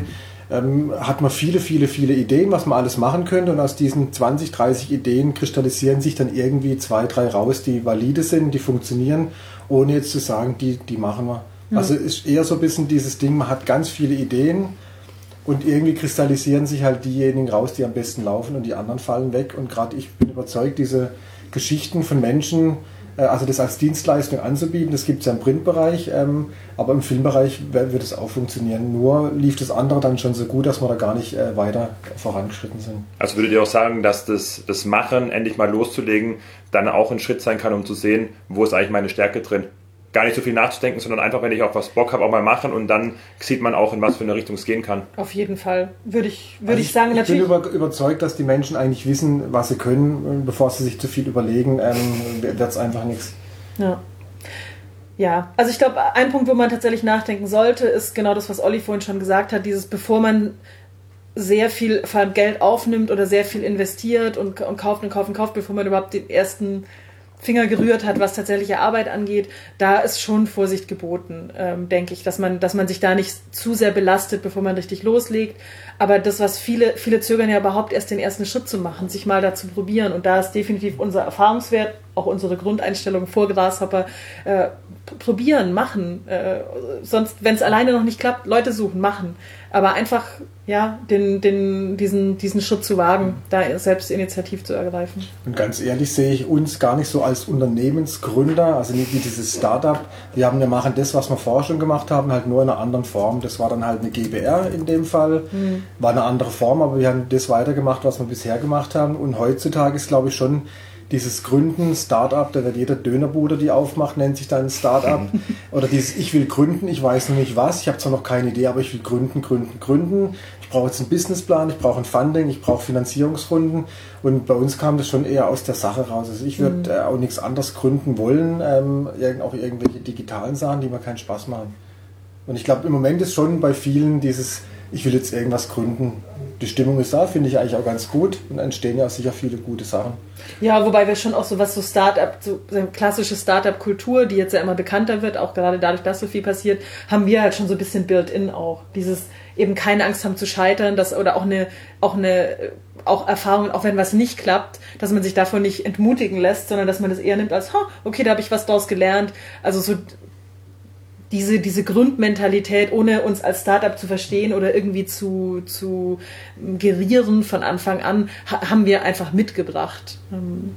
ähm, hat man viele, viele, viele Ideen, was man alles machen könnte. Und aus diesen 20, 30 Ideen kristallisieren sich dann irgendwie zwei, drei raus, die valide sind, die funktionieren, ohne jetzt zu sagen, die, die machen wir. Mhm. Also ist eher so ein bisschen dieses Ding, man hat ganz viele Ideen und irgendwie kristallisieren sich halt diejenigen raus, die am besten laufen und die anderen fallen weg. Und gerade ich bin überzeugt, diese Geschichten von Menschen, also das als Dienstleistung anzubieten, das gibt es ja im Printbereich, ähm, aber im Filmbereich wird es auch funktionieren. Nur lief das andere dann schon so gut, dass wir da gar nicht äh, weiter vorangeschritten sind. Also würdet ihr auch sagen, dass das, das Machen, endlich mal loszulegen, dann auch ein Schritt sein kann, um zu sehen, wo ist eigentlich meine Stärke drin? Gar nicht so viel nachzudenken, sondern einfach, wenn ich auf was Bock habe, auch mal machen und dann sieht man auch, in was für eine Richtung es gehen kann. Auf jeden Fall, würde ich, würde also ich, ich, sagen. Ich natürlich. bin über, überzeugt, dass die Menschen eigentlich wissen, was sie können, bevor sie sich zu viel überlegen, ähm, wird es einfach nichts. Ja. Ja, also ich glaube, ein Punkt, wo man tatsächlich nachdenken sollte, ist genau das, was Olli vorhin schon gesagt hat, dieses, bevor man sehr viel Geld aufnimmt oder sehr viel investiert und, und kauft und kauft und kauft, bevor man überhaupt den ersten Finger gerührt hat, was tatsächliche Arbeit angeht, da ist schon Vorsicht geboten, ähm, denke ich, dass man, dass man sich da nicht zu sehr belastet, bevor man richtig loslegt. Aber das, was viele, viele zögern ja überhaupt erst den ersten Schritt zu machen, sich mal da zu probieren. Und da ist definitiv unser Erfahrungswert, auch unsere Grundeinstellung vor Grashopper, äh, probieren, machen. Äh, sonst, wenn es alleine noch nicht klappt, Leute suchen, machen. Aber einfach, ja, den, den, diesen, diesen Schritt zu wagen, da selbst Initiativ zu ergreifen. Und ganz ehrlich sehe ich uns gar nicht so als Unternehmensgründer, also nicht wie dieses Startup. Wir haben, wir machen das, was wir vorher schon gemacht haben, halt nur in einer anderen Form. Das war dann halt eine GBR in dem Fall. Mhm. War eine andere Form, aber wir haben das weitergemacht, was wir bisher gemacht haben. Und heutzutage ist, glaube ich, schon dieses Gründen, Startup, da wird jeder Dönerbude, die aufmacht, nennt sich dann Startup. Oder dieses Ich will gründen, ich weiß noch nicht was, ich habe zwar noch keine Idee, aber ich will gründen, gründen, gründen. Ich brauche jetzt einen Businessplan, ich brauche ein Funding, ich brauche Finanzierungsrunden. Und bei uns kam das schon eher aus der Sache raus. Also ich würde mhm. äh, auch nichts anderes gründen wollen, ähm, auch irgendwelche digitalen Sachen, die mir keinen Spaß machen. Und ich glaube, im Moment ist schon bei vielen dieses ich will jetzt irgendwas gründen. Die Stimmung ist da, finde ich eigentlich auch ganz gut und entstehen ja sicher viele gute Sachen. Ja, wobei wir schon auch so was so Startup, so klassische Startup-Kultur, die jetzt ja immer bekannter wird, auch gerade dadurch, dass so viel passiert, haben wir halt schon so ein bisschen built-in auch. Dieses eben keine Angst haben zu scheitern, dass, oder auch eine, auch eine, auch Erfahrung, auch wenn was nicht klappt, dass man sich davon nicht entmutigen lässt, sondern dass man das eher nimmt als, okay, da habe ich was draus gelernt. Also so diese, diese Grundmentalität, ohne uns als Startup zu verstehen oder irgendwie zu, zu gerieren von Anfang an, haben wir einfach mitgebracht. Ähm,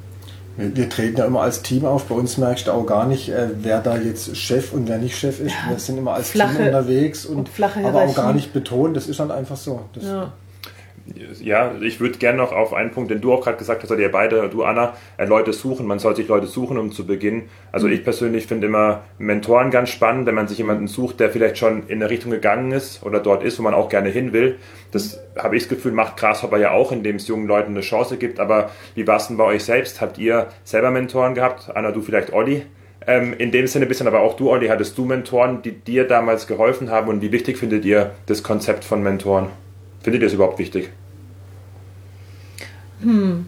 wir, wir, treten ja immer als Team auf. Bei uns merkst du auch gar nicht, äh, wer da jetzt Chef und wer nicht Chef ist. Ja, wir sind immer als flache, Team unterwegs und, und aber auch gar nicht betont. Das ist dann einfach so. Das, ja ja, ich würde gerne noch auf einen Punkt, den du auch gerade gesagt hast, oder ihr beide, du Anna, äh, Leute suchen. Man soll sich Leute suchen, um zu beginnen. Also mhm. ich persönlich finde immer Mentoren ganz spannend, wenn man sich jemanden sucht, der vielleicht schon in eine Richtung gegangen ist oder dort ist, wo man auch gerne hin will. Das habe ich das Gefühl, macht Grasshopper ja auch, indem es jungen Leuten eine Chance gibt. Aber wie war es denn bei euch selbst? Habt ihr selber Mentoren gehabt? Anna, du vielleicht Olli? Ähm, in dem Sinne ein bisschen, aber auch du, Olli, hattest du Mentoren, die dir damals geholfen haben und wie wichtig findet ihr das Konzept von Mentoren? Findet ihr es überhaupt wichtig? Hm.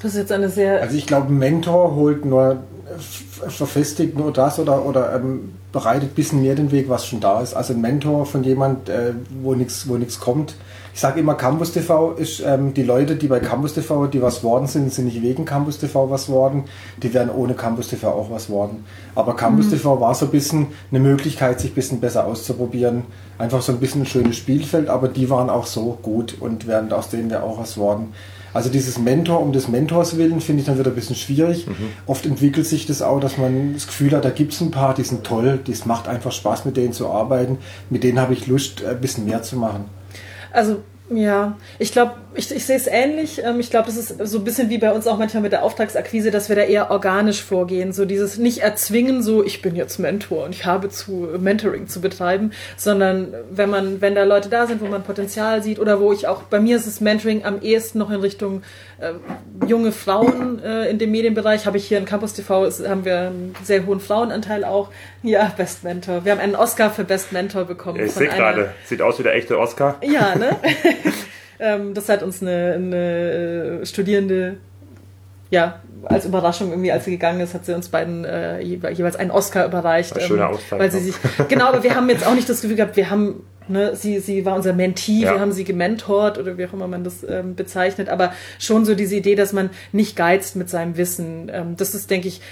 Das ist jetzt eine sehr. Also ich glaube, Mentor holt nur, verfestigt nur das oder, oder ähm, bereitet ein bisschen mehr den Weg, was schon da ist. Also ein Mentor von jemand, äh, wo nichts wo kommt. Ich sage immer, Campus TV ist, ähm, die Leute, die bei Campus TV, die was worden sind, sind nicht wegen Campus TV was worden, die werden ohne Campus TV auch was worden. Aber Campus mhm. TV war so ein bisschen eine Möglichkeit, sich ein bisschen besser auszuprobieren. Einfach so ein bisschen ein schönes Spielfeld, aber die waren auch so gut und während aus denen wäre auch was worden. Also dieses Mentor um des Mentors willen finde ich dann wieder ein bisschen schwierig. Mhm. Oft entwickelt sich das auch, dass man das Gefühl hat, da gibt es ein paar, die sind toll, es macht einfach Spaß, mit denen zu arbeiten. Mit denen habe ich Lust, ein bisschen mehr zu machen. Also ja, ich glaube, ich, ich sehe es ähnlich. Ähm, ich glaube, das ist so ein bisschen wie bei uns auch manchmal mit der Auftragsakquise, dass wir da eher organisch vorgehen. So dieses nicht erzwingen, so ich bin jetzt Mentor und ich habe zu Mentoring zu betreiben, sondern wenn man, wenn da Leute da sind, wo man Potenzial sieht oder wo ich auch, bei mir ist es Mentoring am ehesten noch in Richtung äh, junge Frauen äh, in dem Medienbereich. Habe ich hier in Campus TV, ist, haben wir einen sehr hohen Frauenanteil auch. Ja, Best Mentor. Wir haben einen Oscar für Best Mentor bekommen. Ja, ich sehe gerade, sieht aus wie der echte Oscar. Ja, ne? ähm, das hat uns eine, eine äh, Studierende ja, als Überraschung irgendwie, als sie gegangen ist, hat sie uns beiden äh, jeweils einen Oscar überreicht. Ein schöner ähm, weil sie sich Genau, aber wir haben jetzt auch nicht das Gefühl gehabt, wir haben, ne, sie, sie war unser Mentee, ja. wir haben sie gementort oder wie auch immer man das ähm, bezeichnet, aber schon so diese Idee, dass man nicht geizt mit seinem Wissen. Ähm, das ist, denke ich,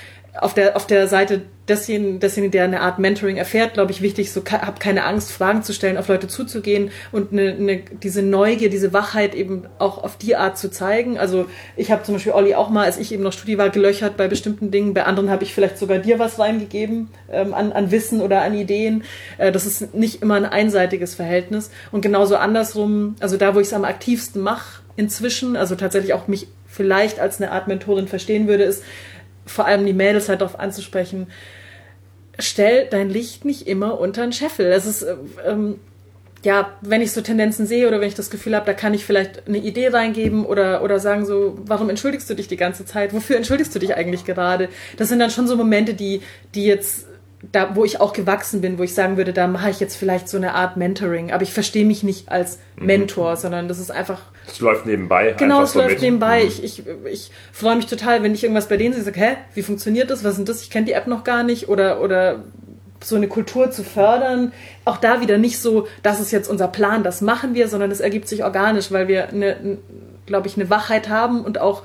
auf der, auf der Seite desjenigen, desjenigen, der eine Art Mentoring erfährt, glaube ich, wichtig, so hab keine Angst, Fragen zu stellen, auf Leute zuzugehen und eine, eine, diese Neugier, diese Wachheit eben auch auf die Art zu zeigen. Also ich habe zum Beispiel Olli auch mal, als ich eben noch Studi war, gelöchert bei bestimmten Dingen. Bei anderen habe ich vielleicht sogar dir was reingegeben ähm, an, an Wissen oder an Ideen. Äh, das ist nicht immer ein einseitiges Verhältnis. Und genauso andersrum, also da, wo ich es am aktivsten mache inzwischen, also tatsächlich auch mich vielleicht als eine Art Mentorin verstehen würde, ist, vor allem die Mädels halt darauf anzusprechen, stell dein Licht nicht immer unter den Scheffel. Es ist, ähm, ja, wenn ich so Tendenzen sehe oder wenn ich das Gefühl habe, da kann ich vielleicht eine Idee reingeben oder, oder sagen so, warum entschuldigst du dich die ganze Zeit? Wofür entschuldigst du dich eigentlich gerade? Das sind dann schon so Momente, die, die jetzt da, wo ich auch gewachsen bin, wo ich sagen würde, da mache ich jetzt vielleicht so eine Art Mentoring, aber ich verstehe mich nicht als mhm. Mentor, mhm. sondern das ist einfach. Es läuft nebenbei. Genau, es läuft mit. nebenbei. Mhm. Ich, ich, ich freue mich total, wenn ich irgendwas bei denen sehe, sage, hä, wie funktioniert das? Was sind das? Ich kenne die App noch gar nicht oder, oder so eine Kultur zu fördern. Auch da wieder nicht so, das ist jetzt unser Plan, das machen wir, sondern es ergibt sich organisch, weil wir eine, glaube ich, eine Wachheit haben und auch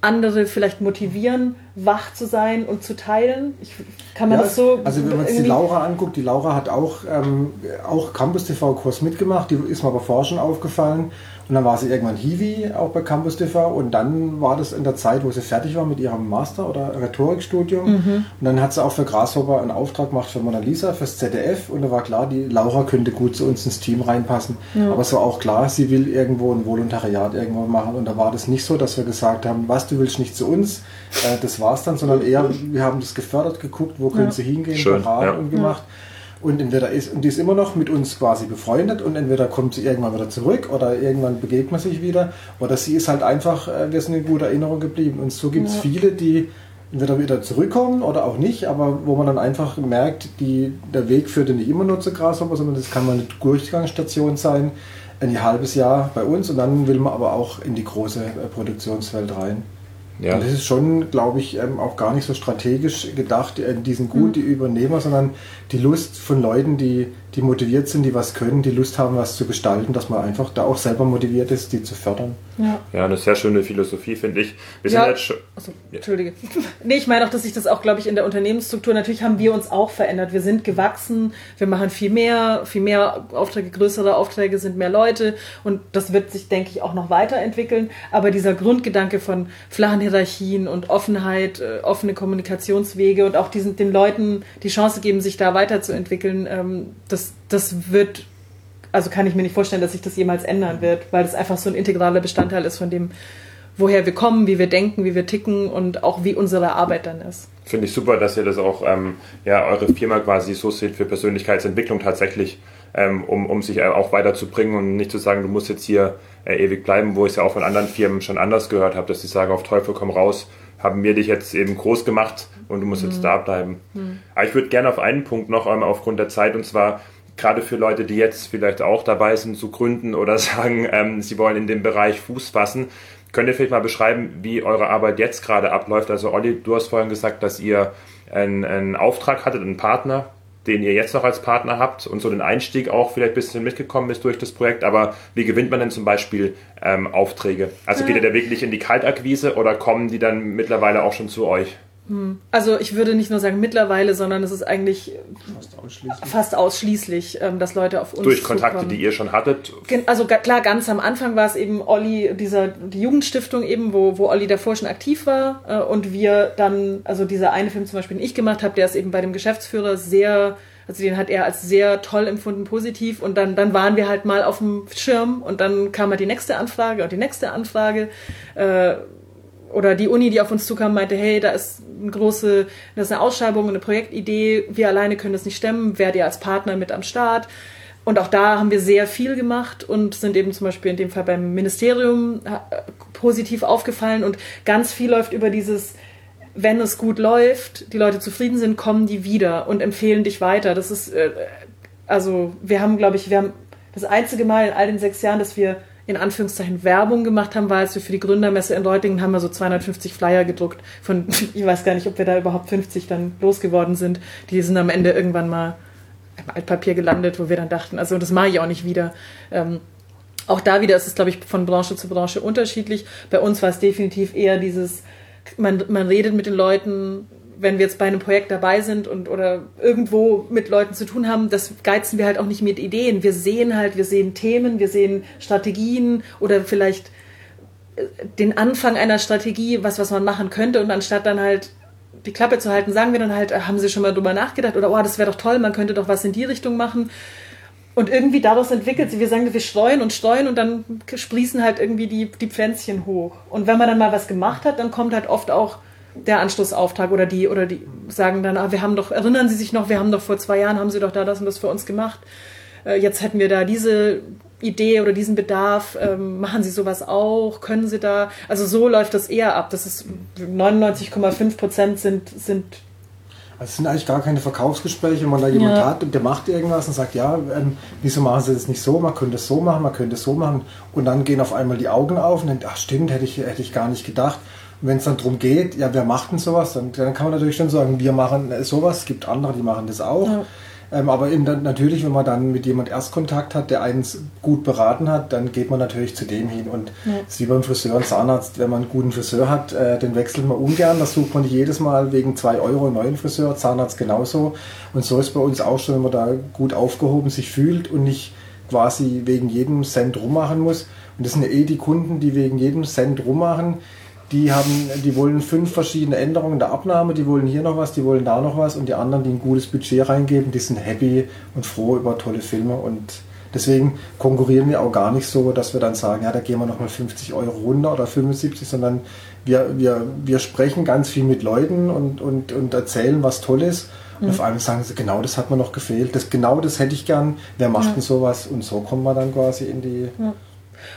andere vielleicht motivieren, wach zu sein und zu teilen. Ich, kann man ja, das so. Also wenn man sich die Laura anguckt, die Laura hat auch, ähm, auch Campus TV Kurs mitgemacht, die ist mir aber vorher schon aufgefallen und dann war sie irgendwann Hiwi, auch bei Campus TV. Und dann war das in der Zeit, wo sie fertig war mit ihrem Master- oder Rhetorikstudium. Mhm. Und dann hat sie auch für Grasshopper einen Auftrag gemacht für Mona Lisa, fürs ZDF. Und da war klar, die Laura könnte gut zu uns ins Team reinpassen. Ja. Aber es war auch klar, sie will irgendwo ein Volontariat irgendwo machen. Und da war das nicht so, dass wir gesagt haben, was, du willst nicht zu uns. Äh, das war's dann, sondern eher, wir haben das gefördert, geguckt, wo können sie hingehen, Schön, beraten ja. und gemacht. Und entweder ist, und die ist immer noch mit uns quasi befreundet und entweder kommt sie irgendwann wieder zurück oder irgendwann begegnet man sich wieder. Oder sie ist halt einfach, äh, wir sind in guter Erinnerung geblieben. Und so gibt es ja. viele, die entweder wieder zurückkommen oder auch nicht, aber wo man dann einfach merkt, die, der Weg führt nicht immer nur zur Grashopper, sondern das kann mal eine Durchgangsstation sein, ein halbes Jahr bei uns und dann will man aber auch in die große äh, Produktionswelt rein. Ja. Und das ist schon, glaube ich, ähm, auch gar nicht so strategisch gedacht, äh, die sind gut, mhm. die Übernehmer, sondern die Lust von Leuten, die, die motiviert sind, die was können, die Lust haben, was zu gestalten, dass man einfach da auch selber motiviert ist, die zu fördern. Ja, ja eine sehr schöne Philosophie, finde ich. Wir ja. sind jetzt schon. Achso, Entschuldige. nee, ich meine auch, dass sich das auch, glaube ich, in der Unternehmensstruktur, natürlich haben wir uns auch verändert. Wir sind gewachsen, wir machen viel mehr, viel mehr Aufträge, größere Aufträge sind mehr Leute und das wird sich, denke ich, auch noch weiterentwickeln. Aber dieser Grundgedanke von flachen Hierarchien und Offenheit, äh, offene Kommunikationswege und auch diesen, den Leuten die Chance geben, sich da weiterzuentwickeln, ähm, das, das wird, also kann ich mir nicht vorstellen, dass sich das jemals ändern wird, weil das einfach so ein integraler Bestandteil ist von dem, woher wir kommen, wie wir denken, wie wir ticken und auch wie unsere Arbeit dann ist. Finde ich super, dass ihr das auch, ähm, ja, eure Firma quasi so seht für Persönlichkeitsentwicklung tatsächlich, ähm, um, um sich auch weiterzubringen und nicht zu sagen, du musst jetzt hier äh, ewig bleiben, wo ich es ja auch von anderen Firmen schon anders gehört habe, dass sie sagen, auf Teufel komm raus, haben wir dich jetzt eben groß gemacht und du musst mhm. jetzt da bleiben. Mhm. Aber ich würde gerne auf einen Punkt noch einmal aufgrund der Zeit und zwar gerade für Leute, die jetzt vielleicht auch dabei sind zu gründen oder sagen, ähm, sie wollen in dem Bereich Fuß fassen. Könnt ihr vielleicht mal beschreiben, wie eure Arbeit jetzt gerade abläuft? Also Olli, du hast vorhin gesagt, dass ihr einen, einen Auftrag hattet, einen Partner, den ihr jetzt noch als Partner habt und so den Einstieg auch vielleicht ein bisschen mitgekommen ist durch das Projekt. Aber wie gewinnt man denn zum Beispiel ähm, Aufträge? Also geht ihr da wirklich in die Kaltakquise oder kommen die dann mittlerweile auch schon zu euch? Hm. Also ich würde nicht nur sagen mittlerweile, sondern es ist eigentlich fast ausschließlich, fast ausschließlich ähm, dass Leute auf uns Durch Kontakte, zukommen. die ihr schon hattet? Also klar, ganz am Anfang war es eben Olli, dieser, die Jugendstiftung eben, wo, wo Olli davor schon aktiv war äh, und wir dann, also dieser eine Film zum Beispiel, den ich gemacht habe, der ist eben bei dem Geschäftsführer sehr also den hat er als sehr toll empfunden, positiv. Und dann, dann waren wir halt mal auf dem Schirm und dann kam halt die nächste Anfrage und die nächste Anfrage. Äh, oder die Uni, die auf uns zukam, meinte, hey, da ist eine große, das ist eine Ausschreibung, eine Projektidee, wir alleine können das nicht stemmen, werdet ihr als Partner mit am Start. Und auch da haben wir sehr viel gemacht und sind eben zum Beispiel in dem Fall beim Ministerium äh, positiv aufgefallen und ganz viel läuft über dieses, wenn es gut läuft, die Leute zufrieden sind, kommen die wieder und empfehlen dich weiter. Das ist, äh, also wir haben, glaube ich, wir haben das einzige Mal in all den sechs Jahren, dass wir in Anführungszeichen Werbung gemacht haben, war, als wir für die Gründermesse in Reutingen haben wir so 250 Flyer gedruckt. Von, ich weiß gar nicht, ob wir da überhaupt 50 dann losgeworden sind. Die sind am Ende irgendwann mal im Altpapier gelandet, wo wir dann dachten, also das mache ich auch nicht wieder. Ähm, auch da wieder ist es, glaube ich, von Branche zu Branche unterschiedlich. Bei uns war es definitiv eher dieses, man, man redet mit den Leuten, wenn wir jetzt bei einem Projekt dabei sind und oder irgendwo mit Leuten zu tun haben, das geizen wir halt auch nicht mit Ideen. Wir sehen halt, wir sehen Themen, wir sehen Strategien oder vielleicht äh, den Anfang einer Strategie, was, was man machen könnte und anstatt dann halt die Klappe zu halten, sagen wir dann halt, äh, haben Sie schon mal drüber nachgedacht oder oh, das wäre doch toll, man könnte doch was in die Richtung machen. Und irgendwie daraus entwickelt sich, wir sagen, wir streuen und streuen und dann sprießen halt irgendwie die, die Pflänzchen hoch. Und wenn man dann mal was gemacht hat, dann kommt halt oft auch der Anschlussauftrag oder die oder die sagen dann, ah, wir haben doch, erinnern Sie sich noch, wir haben doch vor zwei Jahren, haben Sie doch da das und das für uns gemacht. Äh, jetzt hätten wir da diese Idee oder diesen Bedarf, ähm, machen Sie sowas auch, können Sie da, also so läuft das eher ab. Das ist 99,5 Prozent sind, sind also es sind eigentlich gar keine Verkaufsgespräche, wenn man da jemand ja. hat und der macht irgendwas und sagt, ja, ähm, wieso machen sie das nicht so, man könnte es so machen, man könnte es so machen. Und dann gehen auf einmal die Augen auf und denkt, ach stimmt, hätte ich, hätte ich gar nicht gedacht wenn es dann darum geht, ja, wer macht denn sowas, dann, dann kann man natürlich schon sagen, wir machen sowas, es gibt andere, die machen das auch. Ja. Ähm, aber eben dann, natürlich, wenn man dann mit jemand Erstkontakt hat, der eins gut beraten hat, dann geht man natürlich zu dem hin. Und ja. das ist wie beim Friseur und Zahnarzt, wenn man einen guten Friseur hat, äh, den wechselt man ungern. Das sucht man nicht jedes Mal wegen zwei Euro einen neuen Friseur, Zahnarzt genauso. Und so ist bei uns auch schon, wenn man da gut aufgehoben sich fühlt und nicht quasi wegen jedem Cent rummachen muss. Und das sind ja eh die Kunden, die wegen jedem Cent rummachen die haben, die wollen fünf verschiedene Änderungen der Abnahme, die wollen hier noch was, die wollen da noch was und die anderen, die ein gutes Budget reingeben, die sind happy und froh über tolle Filme und deswegen konkurrieren wir auch gar nicht so, dass wir dann sagen, ja, da gehen wir nochmal 50 Euro runter oder 75, sondern wir, wir, wir sprechen ganz viel mit Leuten und, und, und erzählen, was toll ist. Und mhm. auf einmal sagen sie, genau das hat mir noch gefehlt. Das, genau das hätte ich gern. Wer macht ja. denn sowas? Und so kommen wir dann quasi in die, ja.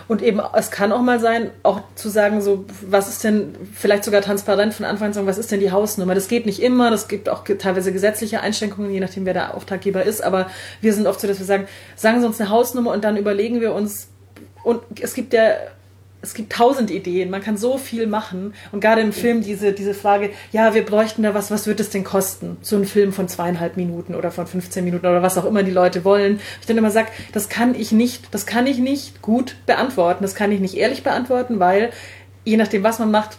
Und eben, es kann auch mal sein, auch zu sagen, so, was ist denn, vielleicht sogar transparent von Anfang an sagen, was ist denn die Hausnummer? Das geht nicht immer, das gibt auch teilweise gesetzliche Einschränkungen, je nachdem, wer der Auftraggeber ist, aber wir sind oft so, dass wir sagen, sagen Sie uns eine Hausnummer und dann überlegen wir uns, und es gibt ja es gibt tausend Ideen, man kann so viel machen. Und gerade im Film diese, diese Frage, ja, wir bräuchten da was, was wird es denn kosten? So ein Film von zweieinhalb Minuten oder von 15 Minuten oder was auch immer die Leute wollen. Ich dann immer sage, das kann ich nicht, das kann ich nicht gut beantworten, das kann ich nicht ehrlich beantworten, weil je nachdem, was man macht,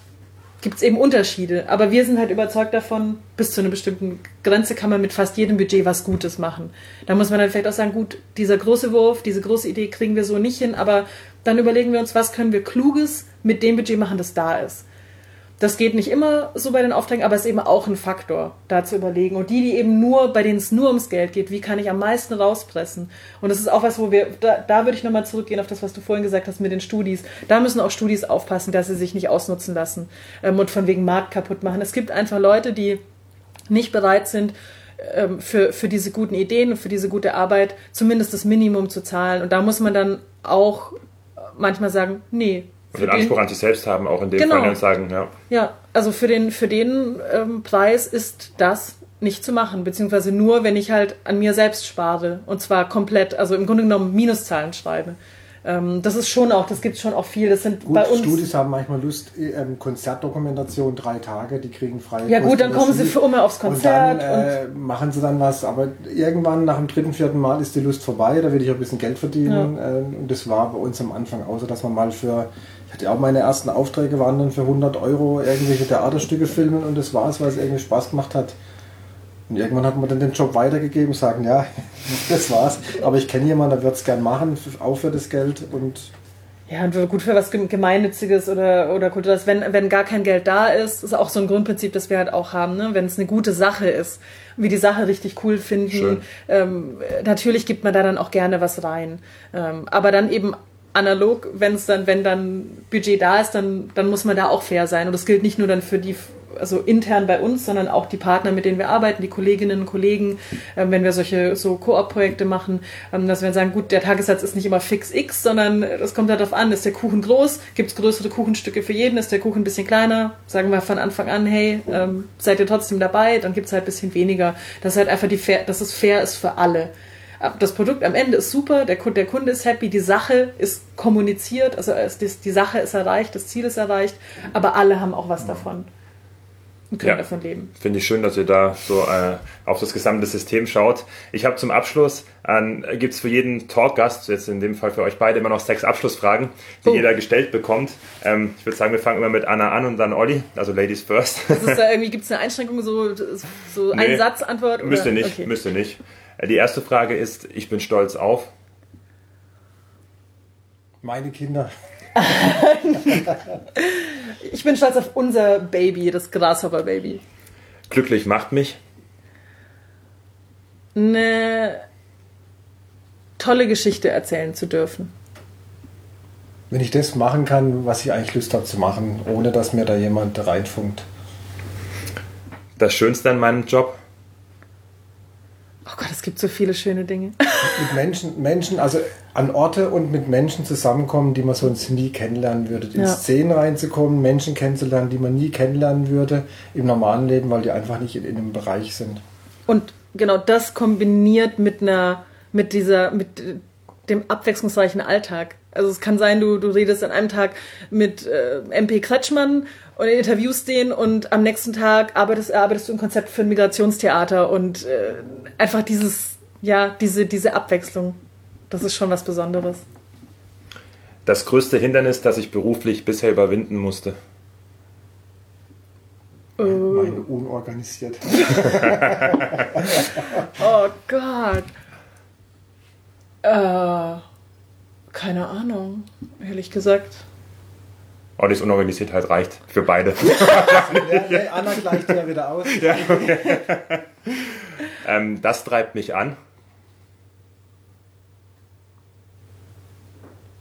gibt es eben Unterschiede. Aber wir sind halt überzeugt davon, bis zu einer bestimmten Grenze kann man mit fast jedem Budget was Gutes machen. Da muss man dann vielleicht auch sagen, gut, dieser große Wurf, diese große Idee kriegen wir so nicht hin, aber dann überlegen wir uns, was können wir Kluges mit dem Budget machen, das da ist. Das geht nicht immer so bei den Aufträgen, aber es ist eben auch ein Faktor, da zu überlegen. Und die, die eben nur, bei denen es nur ums Geld geht, wie kann ich am meisten rauspressen? Und das ist auch was, wo wir, da, da würde ich nochmal zurückgehen auf das, was du vorhin gesagt hast mit den Studis. Da müssen auch Studis aufpassen, dass sie sich nicht ausnutzen lassen ähm, und von wegen Markt kaputt machen. Es gibt einfach Leute, die nicht bereit sind, ähm, für, für diese guten Ideen und für diese gute Arbeit zumindest das Minimum zu zahlen. Und da muss man dann auch manchmal sagen, nee. Und den Anspruch an sich selbst haben, auch in dem genau. Fall und sagen, ja. Ja, also für den, für den ähm, Preis ist das nicht zu machen, beziehungsweise nur, wenn ich halt an mir selbst spare und zwar komplett, also im Grunde genommen Minuszahlen schreibe. Ähm, das ist schon auch, das gibt schon auch viel. Das sind gut, bei uns. Studis haben manchmal Lust, ähm, Konzertdokumentation, drei Tage, die kriegen frei. Ja gut, dann kommen sie für immer aufs Konzert. Und dann äh, machen sie dann was, aber irgendwann nach dem dritten, vierten Mal ist die Lust vorbei, da will ich ein bisschen Geld verdienen. Ja. Äh, und das war bei uns am Anfang auch so, dass man mal für ich hatte auch meine ersten Aufträge waren dann für 100 Euro irgendwelche Theaterstücke filmen und das war es, weil es irgendwie Spaß gemacht hat. Und irgendwann hat man dann den Job weitergegeben, sagen, ja, das war's. Aber ich kenne jemanden, der wird es gern machen, auch für das Geld und ja, und gut für was Gemeinnütziges oder, oder Kulturelles, wenn, wenn gar kein Geld da ist, ist auch so ein Grundprinzip, das wir halt auch haben, ne? wenn es eine gute Sache ist, wir die Sache richtig cool finden. Ähm, natürlich gibt man da dann auch gerne was rein. Ähm, aber dann eben analog, wenn es dann, wenn dann Budget da ist, dann, dann muss man da auch fair sein. Und das gilt nicht nur dann für die also intern bei uns, sondern auch die Partner, mit denen wir arbeiten, die Kolleginnen und Kollegen, äh, wenn wir solche so Koop-Projekte machen, ähm, dass wir sagen, gut, der Tagessatz ist nicht immer fix X, sondern es kommt halt darauf an, ist der Kuchen groß, gibt es größere Kuchenstücke für jeden, ist der Kuchen ein bisschen kleiner, sagen wir von Anfang an, hey, ähm, seid ihr trotzdem dabei, dann gibt es halt ein bisschen weniger. Das ist halt einfach die fair, dass es fair ist für alle das Produkt am Ende ist super, der Kunde, der Kunde ist happy, die Sache ist kommuniziert, also die Sache ist erreicht, das Ziel ist erreicht, aber alle haben auch was davon und können ja, davon leben. Finde ich schön, dass ihr da so äh, auf das gesamte System schaut. Ich habe zum Abschluss, äh, gibt es für jeden Talkgast, jetzt in dem Fall für euch beide, immer noch sechs Abschlussfragen, die oh. jeder gestellt bekommt. Ähm, ich würde sagen, wir fangen immer mit Anna an und dann Olli, also Ladies first. da irgendwie, gibt es eine Einschränkung, so, so nee, ein Satzantwort? Müsste nicht, okay. müsste nicht. Äh, die erste Frage ist, ich bin stolz auf. Meine Kinder. ich bin stolz auf unser Baby, das Grasshopper Baby. Glücklich macht mich. Eine tolle Geschichte erzählen zu dürfen. Wenn ich das machen kann, was ich eigentlich Lust habe zu machen, ohne dass mir da jemand reinfunkt. Das Schönste an meinem Job? Oh Gott, es gibt so viele schöne Dinge. Mit Menschen, Menschen, also an Orte und mit Menschen zusammenkommen, die man sonst nie kennenlernen würde. In ja. Szenen reinzukommen, Menschen kennenzulernen, die man nie kennenlernen würde im normalen Leben, weil die einfach nicht in, in einem Bereich sind. Und genau das kombiniert mit einer, mit dieser, mit dem abwechslungsreichen Alltag. Also es kann sein, du, du redest an einem Tag mit äh, MP Kretschmann und interviewst den und am nächsten Tag arbeitest, arbeitest du ein Konzept für ein Migrationstheater und äh, einfach dieses, ja, diese, diese Abwechslung, das ist schon was Besonderes. Das größte Hindernis, das ich beruflich bisher überwinden musste. Oh. Meine unorganisiert. oh Gott. Äh, keine Ahnung, ehrlich gesagt. Oh, das Unorganisiertheit reicht für beide. ja, Anna gleicht ja wieder aus. Ja, okay. ähm, das treibt mich an.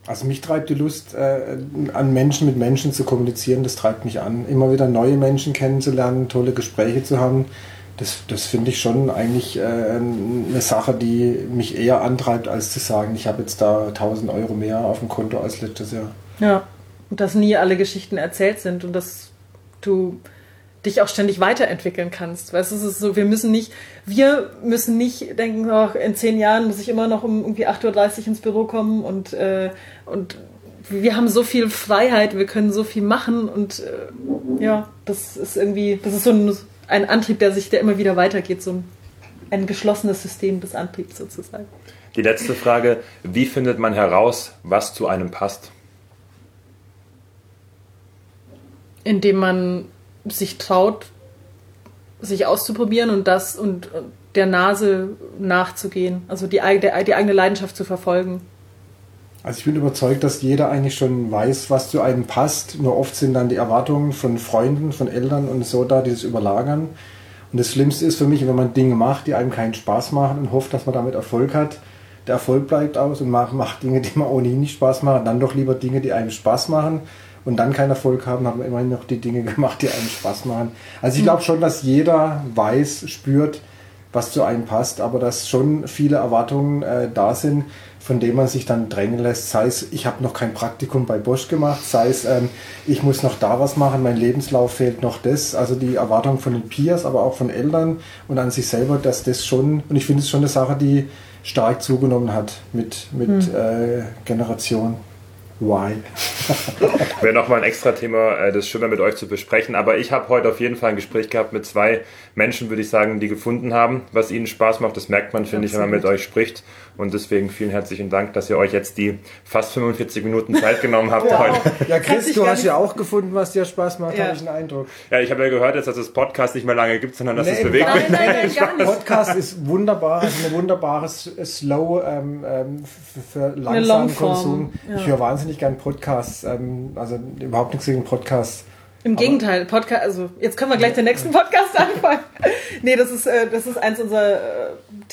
Also mich treibt die Lust, äh, an Menschen mit Menschen zu kommunizieren, das treibt mich an. Immer wieder neue Menschen kennenzulernen, tolle Gespräche zu haben. Das, das finde ich schon eigentlich äh, eine Sache, die mich eher antreibt, als zu sagen, ich habe jetzt da 1000 Euro mehr auf dem Konto als letztes Jahr. Ja. Und dass nie alle Geschichten erzählt sind und dass du dich auch ständig weiterentwickeln kannst. Weißt du, es ist so, wir müssen nicht, wir müssen nicht denken, oh, in zehn Jahren muss ich immer noch um irgendwie 8.30 Uhr ins Büro kommen und, äh, und wir haben so viel Freiheit, wir können so viel machen und äh, ja, das ist irgendwie, das ist so ein, ein Antrieb, der sich, der immer wieder weitergeht, so ein, ein geschlossenes System des Antriebs sozusagen. Die letzte Frage, wie findet man heraus, was zu einem passt? indem man sich traut, sich auszuprobieren und das und der Nase nachzugehen, also die, der, die eigene Leidenschaft zu verfolgen. Also ich bin überzeugt, dass jeder eigentlich schon weiß, was zu einem passt. Nur oft sind dann die Erwartungen von Freunden, von Eltern und so da, die das überlagern. Und das Schlimmste ist für mich, wenn man Dinge macht, die einem keinen Spaß machen und hofft, dass man damit Erfolg hat. Der Erfolg bleibt aus und macht, macht Dinge, die man ohnehin nicht Spaß machen. Dann doch lieber Dinge, die einem Spaß machen und dann keinen Erfolg haben, haben wir immerhin noch die Dinge gemacht, die einem Spaß machen. Also ich glaube schon, dass jeder weiß, spürt, was zu einem passt, aber dass schon viele Erwartungen äh, da sind. Von dem man sich dann drängen lässt. Sei es, ich habe noch kein Praktikum bei Bosch gemacht, sei es, ähm, ich muss noch da was machen, mein Lebenslauf fehlt noch das. Also die Erwartung von den Peers, aber auch von Eltern und an sich selber, dass das schon, und ich finde es schon eine Sache, die stark zugenommen hat mit, mit hm. äh, Generation. Why? Wäre nochmal ein extra Thema, äh, das schön mit euch zu besprechen. Aber ich habe heute auf jeden Fall ein Gespräch gehabt mit zwei Menschen, würde ich sagen, die gefunden haben, was ihnen Spaß macht. Das merkt man, finde ich, wenn man mit euch spricht. Und deswegen vielen herzlichen Dank, dass ihr euch jetzt die fast 45 Minuten Zeit genommen habt ja. heute. Ja, Chris, du hast ja auch gefunden, was dir Spaß macht, ja. habe ich einen Eindruck. Ja, ich habe ja gehört, dass das Podcast nicht mehr lange gibt, sondern dass nee, es bewegt wird. Nein, nein, nein, gar nicht. Podcast ist wunderbar, also eine wunderbare Slow ähm, ähm für langsamen Konsum. Ja. Ich höre wahnsinnig gern Podcasts, ähm, also überhaupt nichts gegen Podcasts. Im Gegenteil, Podcast, also jetzt können wir gleich den nächsten Podcast anfangen. nee, das ist, äh, das ist eins unserer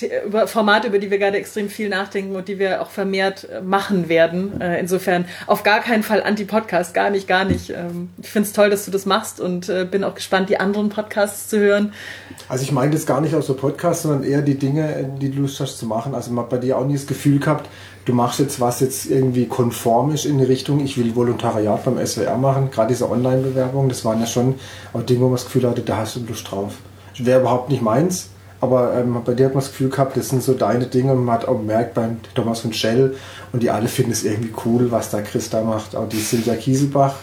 äh, Formate, über die wir gerade extrem viel nachdenken und die wir auch vermehrt äh, machen werden. Äh, insofern auf gar keinen Fall Anti-Podcast, gar nicht, gar nicht. Ähm, ich finde es toll, dass du das machst und äh, bin auch gespannt, die anderen Podcasts zu hören. Also ich meine das gar nicht aus so Podcasts, sondern eher die Dinge, die du Lust hast zu machen. Also man hat bei dir auch nie das Gefühl gehabt, du machst jetzt was jetzt irgendwie konform ist in die Richtung, ich will Volontariat beim SWR machen, gerade diese Online-Bewerbung, das waren ja schon auch Dinge, wo man das Gefühl hatte, da hast du Lust drauf. Wäre überhaupt nicht meins, aber ähm, bei dir hat man das Gefühl gehabt, das sind so deine Dinge und man hat auch gemerkt beim Thomas von Shell und die alle finden es irgendwie cool, was da Chris da macht. Auch die Silvia Kieselbach,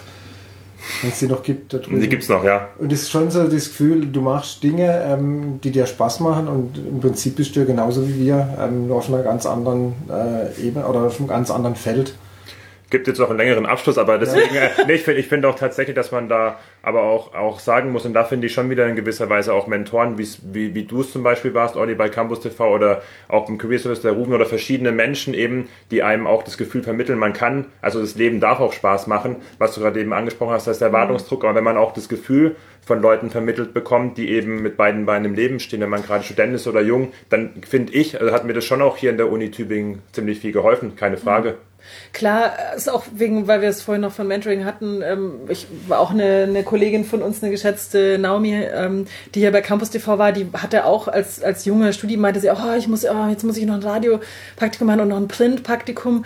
wenn es die noch gibt. Da drüben. Die gibt es noch, ja. Und es ist schon so das Gefühl, du machst Dinge, ähm, die dir Spaß machen und im Prinzip bist du ja genauso wie wir, ähm, nur auf einer ganz anderen äh, Ebene oder auf einem ganz anderen Feld gibt jetzt noch einen längeren Abschluss, aber deswegen, äh, nee, ich finde ich find auch tatsächlich, dass man da aber auch, auch sagen muss, und da finde ich schon wieder in gewisser Weise auch Mentoren, wie, wie du es zum Beispiel warst, Olli bei Campus TV oder auch im Career Service der Ruben oder verschiedene Menschen eben, die einem auch das Gefühl vermitteln, man kann, also das Leben darf auch Spaß machen, was du gerade eben angesprochen hast, das ist der Erwartungsdruck, aber wenn man auch das Gefühl von Leuten vermittelt bekommt, die eben mit beiden Beinen im Leben stehen, wenn man gerade Student ist oder jung, dann finde ich, also hat mir das schon auch hier in der Uni Tübingen ziemlich viel geholfen, keine Frage. Klar, ist auch wegen, weil wir es vorhin noch von Mentoring hatten. Ähm, ich war auch eine, eine Kollegin von uns, eine geschätzte Naomi, ähm, die hier bei Campus TV war, die hatte auch als, als junge Studie meinte sie, oh, ich muss, oh, jetzt muss ich noch ein Radiopraktikum machen und noch ein Printpraktikum.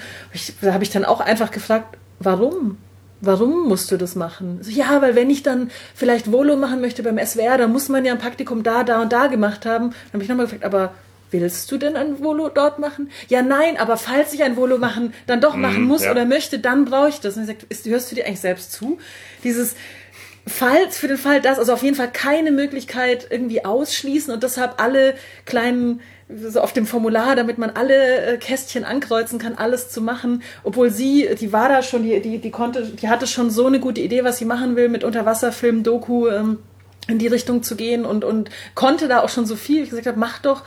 da habe ich dann auch einfach gefragt, warum? Warum musst du das machen? So, ja, weil wenn ich dann vielleicht Volo machen möchte beim SWR, dann muss man ja ein Praktikum da, da und da gemacht haben. Dann habe ich nochmal gefragt, aber willst du denn ein Volo dort machen? Ja, nein, aber falls ich ein Volo machen, dann doch machen mm, muss ja. oder möchte, dann brauche ich das. Und ich sage, ist, hörst du dir eigentlich selbst zu? Dieses, falls für den Fall das, also auf jeden Fall keine Möglichkeit irgendwie ausschließen und deshalb alle kleinen so auf dem Formular, damit man alle äh, Kästchen ankreuzen kann, alles zu machen, obwohl sie, die war da schon, die, die, die konnte, die hatte schon so eine gute Idee, was sie machen will mit Unterwasserfilm, Doku, ähm, in die Richtung zu gehen und, und konnte da auch schon so viel. Ich gesagt habe, mach doch,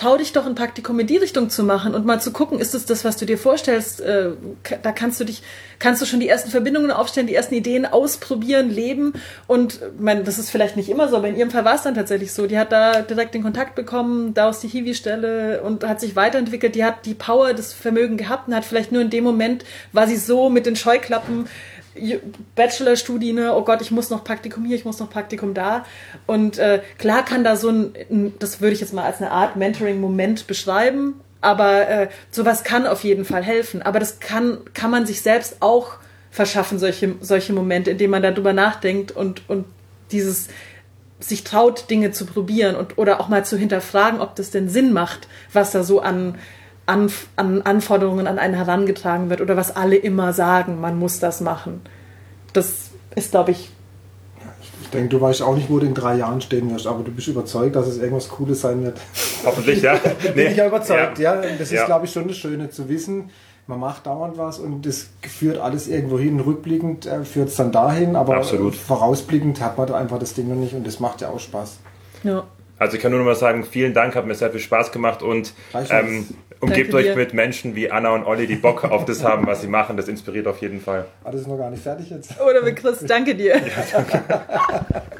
trau dich doch ein Praktikum in die Richtung zu machen und mal zu gucken, ist es das, was du dir vorstellst? Äh, da kannst du dich, kannst du schon die ersten Verbindungen aufstellen, die ersten Ideen ausprobieren, leben. Und mein, das ist vielleicht nicht immer so, aber in ihrem Fall war es dann tatsächlich so. Die hat da direkt den Kontakt bekommen, da aus die Hiwi-Stelle und hat sich weiterentwickelt. Die hat die Power, das Vermögen gehabt und hat vielleicht nur in dem Moment war sie so mit den Scheuklappen Bachelorstudie, ne, oh Gott, ich muss noch Praktikum hier, ich muss noch Praktikum da. Und äh, klar kann da so ein, das würde ich jetzt mal als eine Art Mentoring-Moment beschreiben, aber äh, sowas kann auf jeden Fall helfen. Aber das kann, kann man sich selbst auch verschaffen, solche, solche Momente, indem man darüber nachdenkt und, und dieses sich traut, Dinge zu probieren und oder auch mal zu hinterfragen, ob das denn Sinn macht, was da so an an, an Anforderungen an einen herangetragen wird oder was alle immer sagen, man muss das machen. Das ist, glaube ich. Ich denke, du weißt auch nicht, wo du in drei Jahren stehen wirst, aber du bist überzeugt, dass es irgendwas Cooles sein wird. Hoffentlich, ja. Bin nee. ich ja überzeugt, ja. ja. Das ist, glaube ich, schon das Schöne zu wissen. Man macht dauernd was und das führt alles irgendwo hin. Rückblickend äh, führt es dann dahin, aber Absolut. vorausblickend hat man da einfach das Ding noch nicht und das macht ja auch Spaß. Ja. Also ich kann nur noch mal sagen, vielen Dank, hat mir sehr viel Spaß gemacht und ähm, umgebt euch mit Menschen wie Anna und Olli, die Bock auf das haben, was sie machen. Das inspiriert auf jeden Fall. Ah, das ist noch gar nicht fertig jetzt. Oder mit Chris, danke dir. Ja, danke.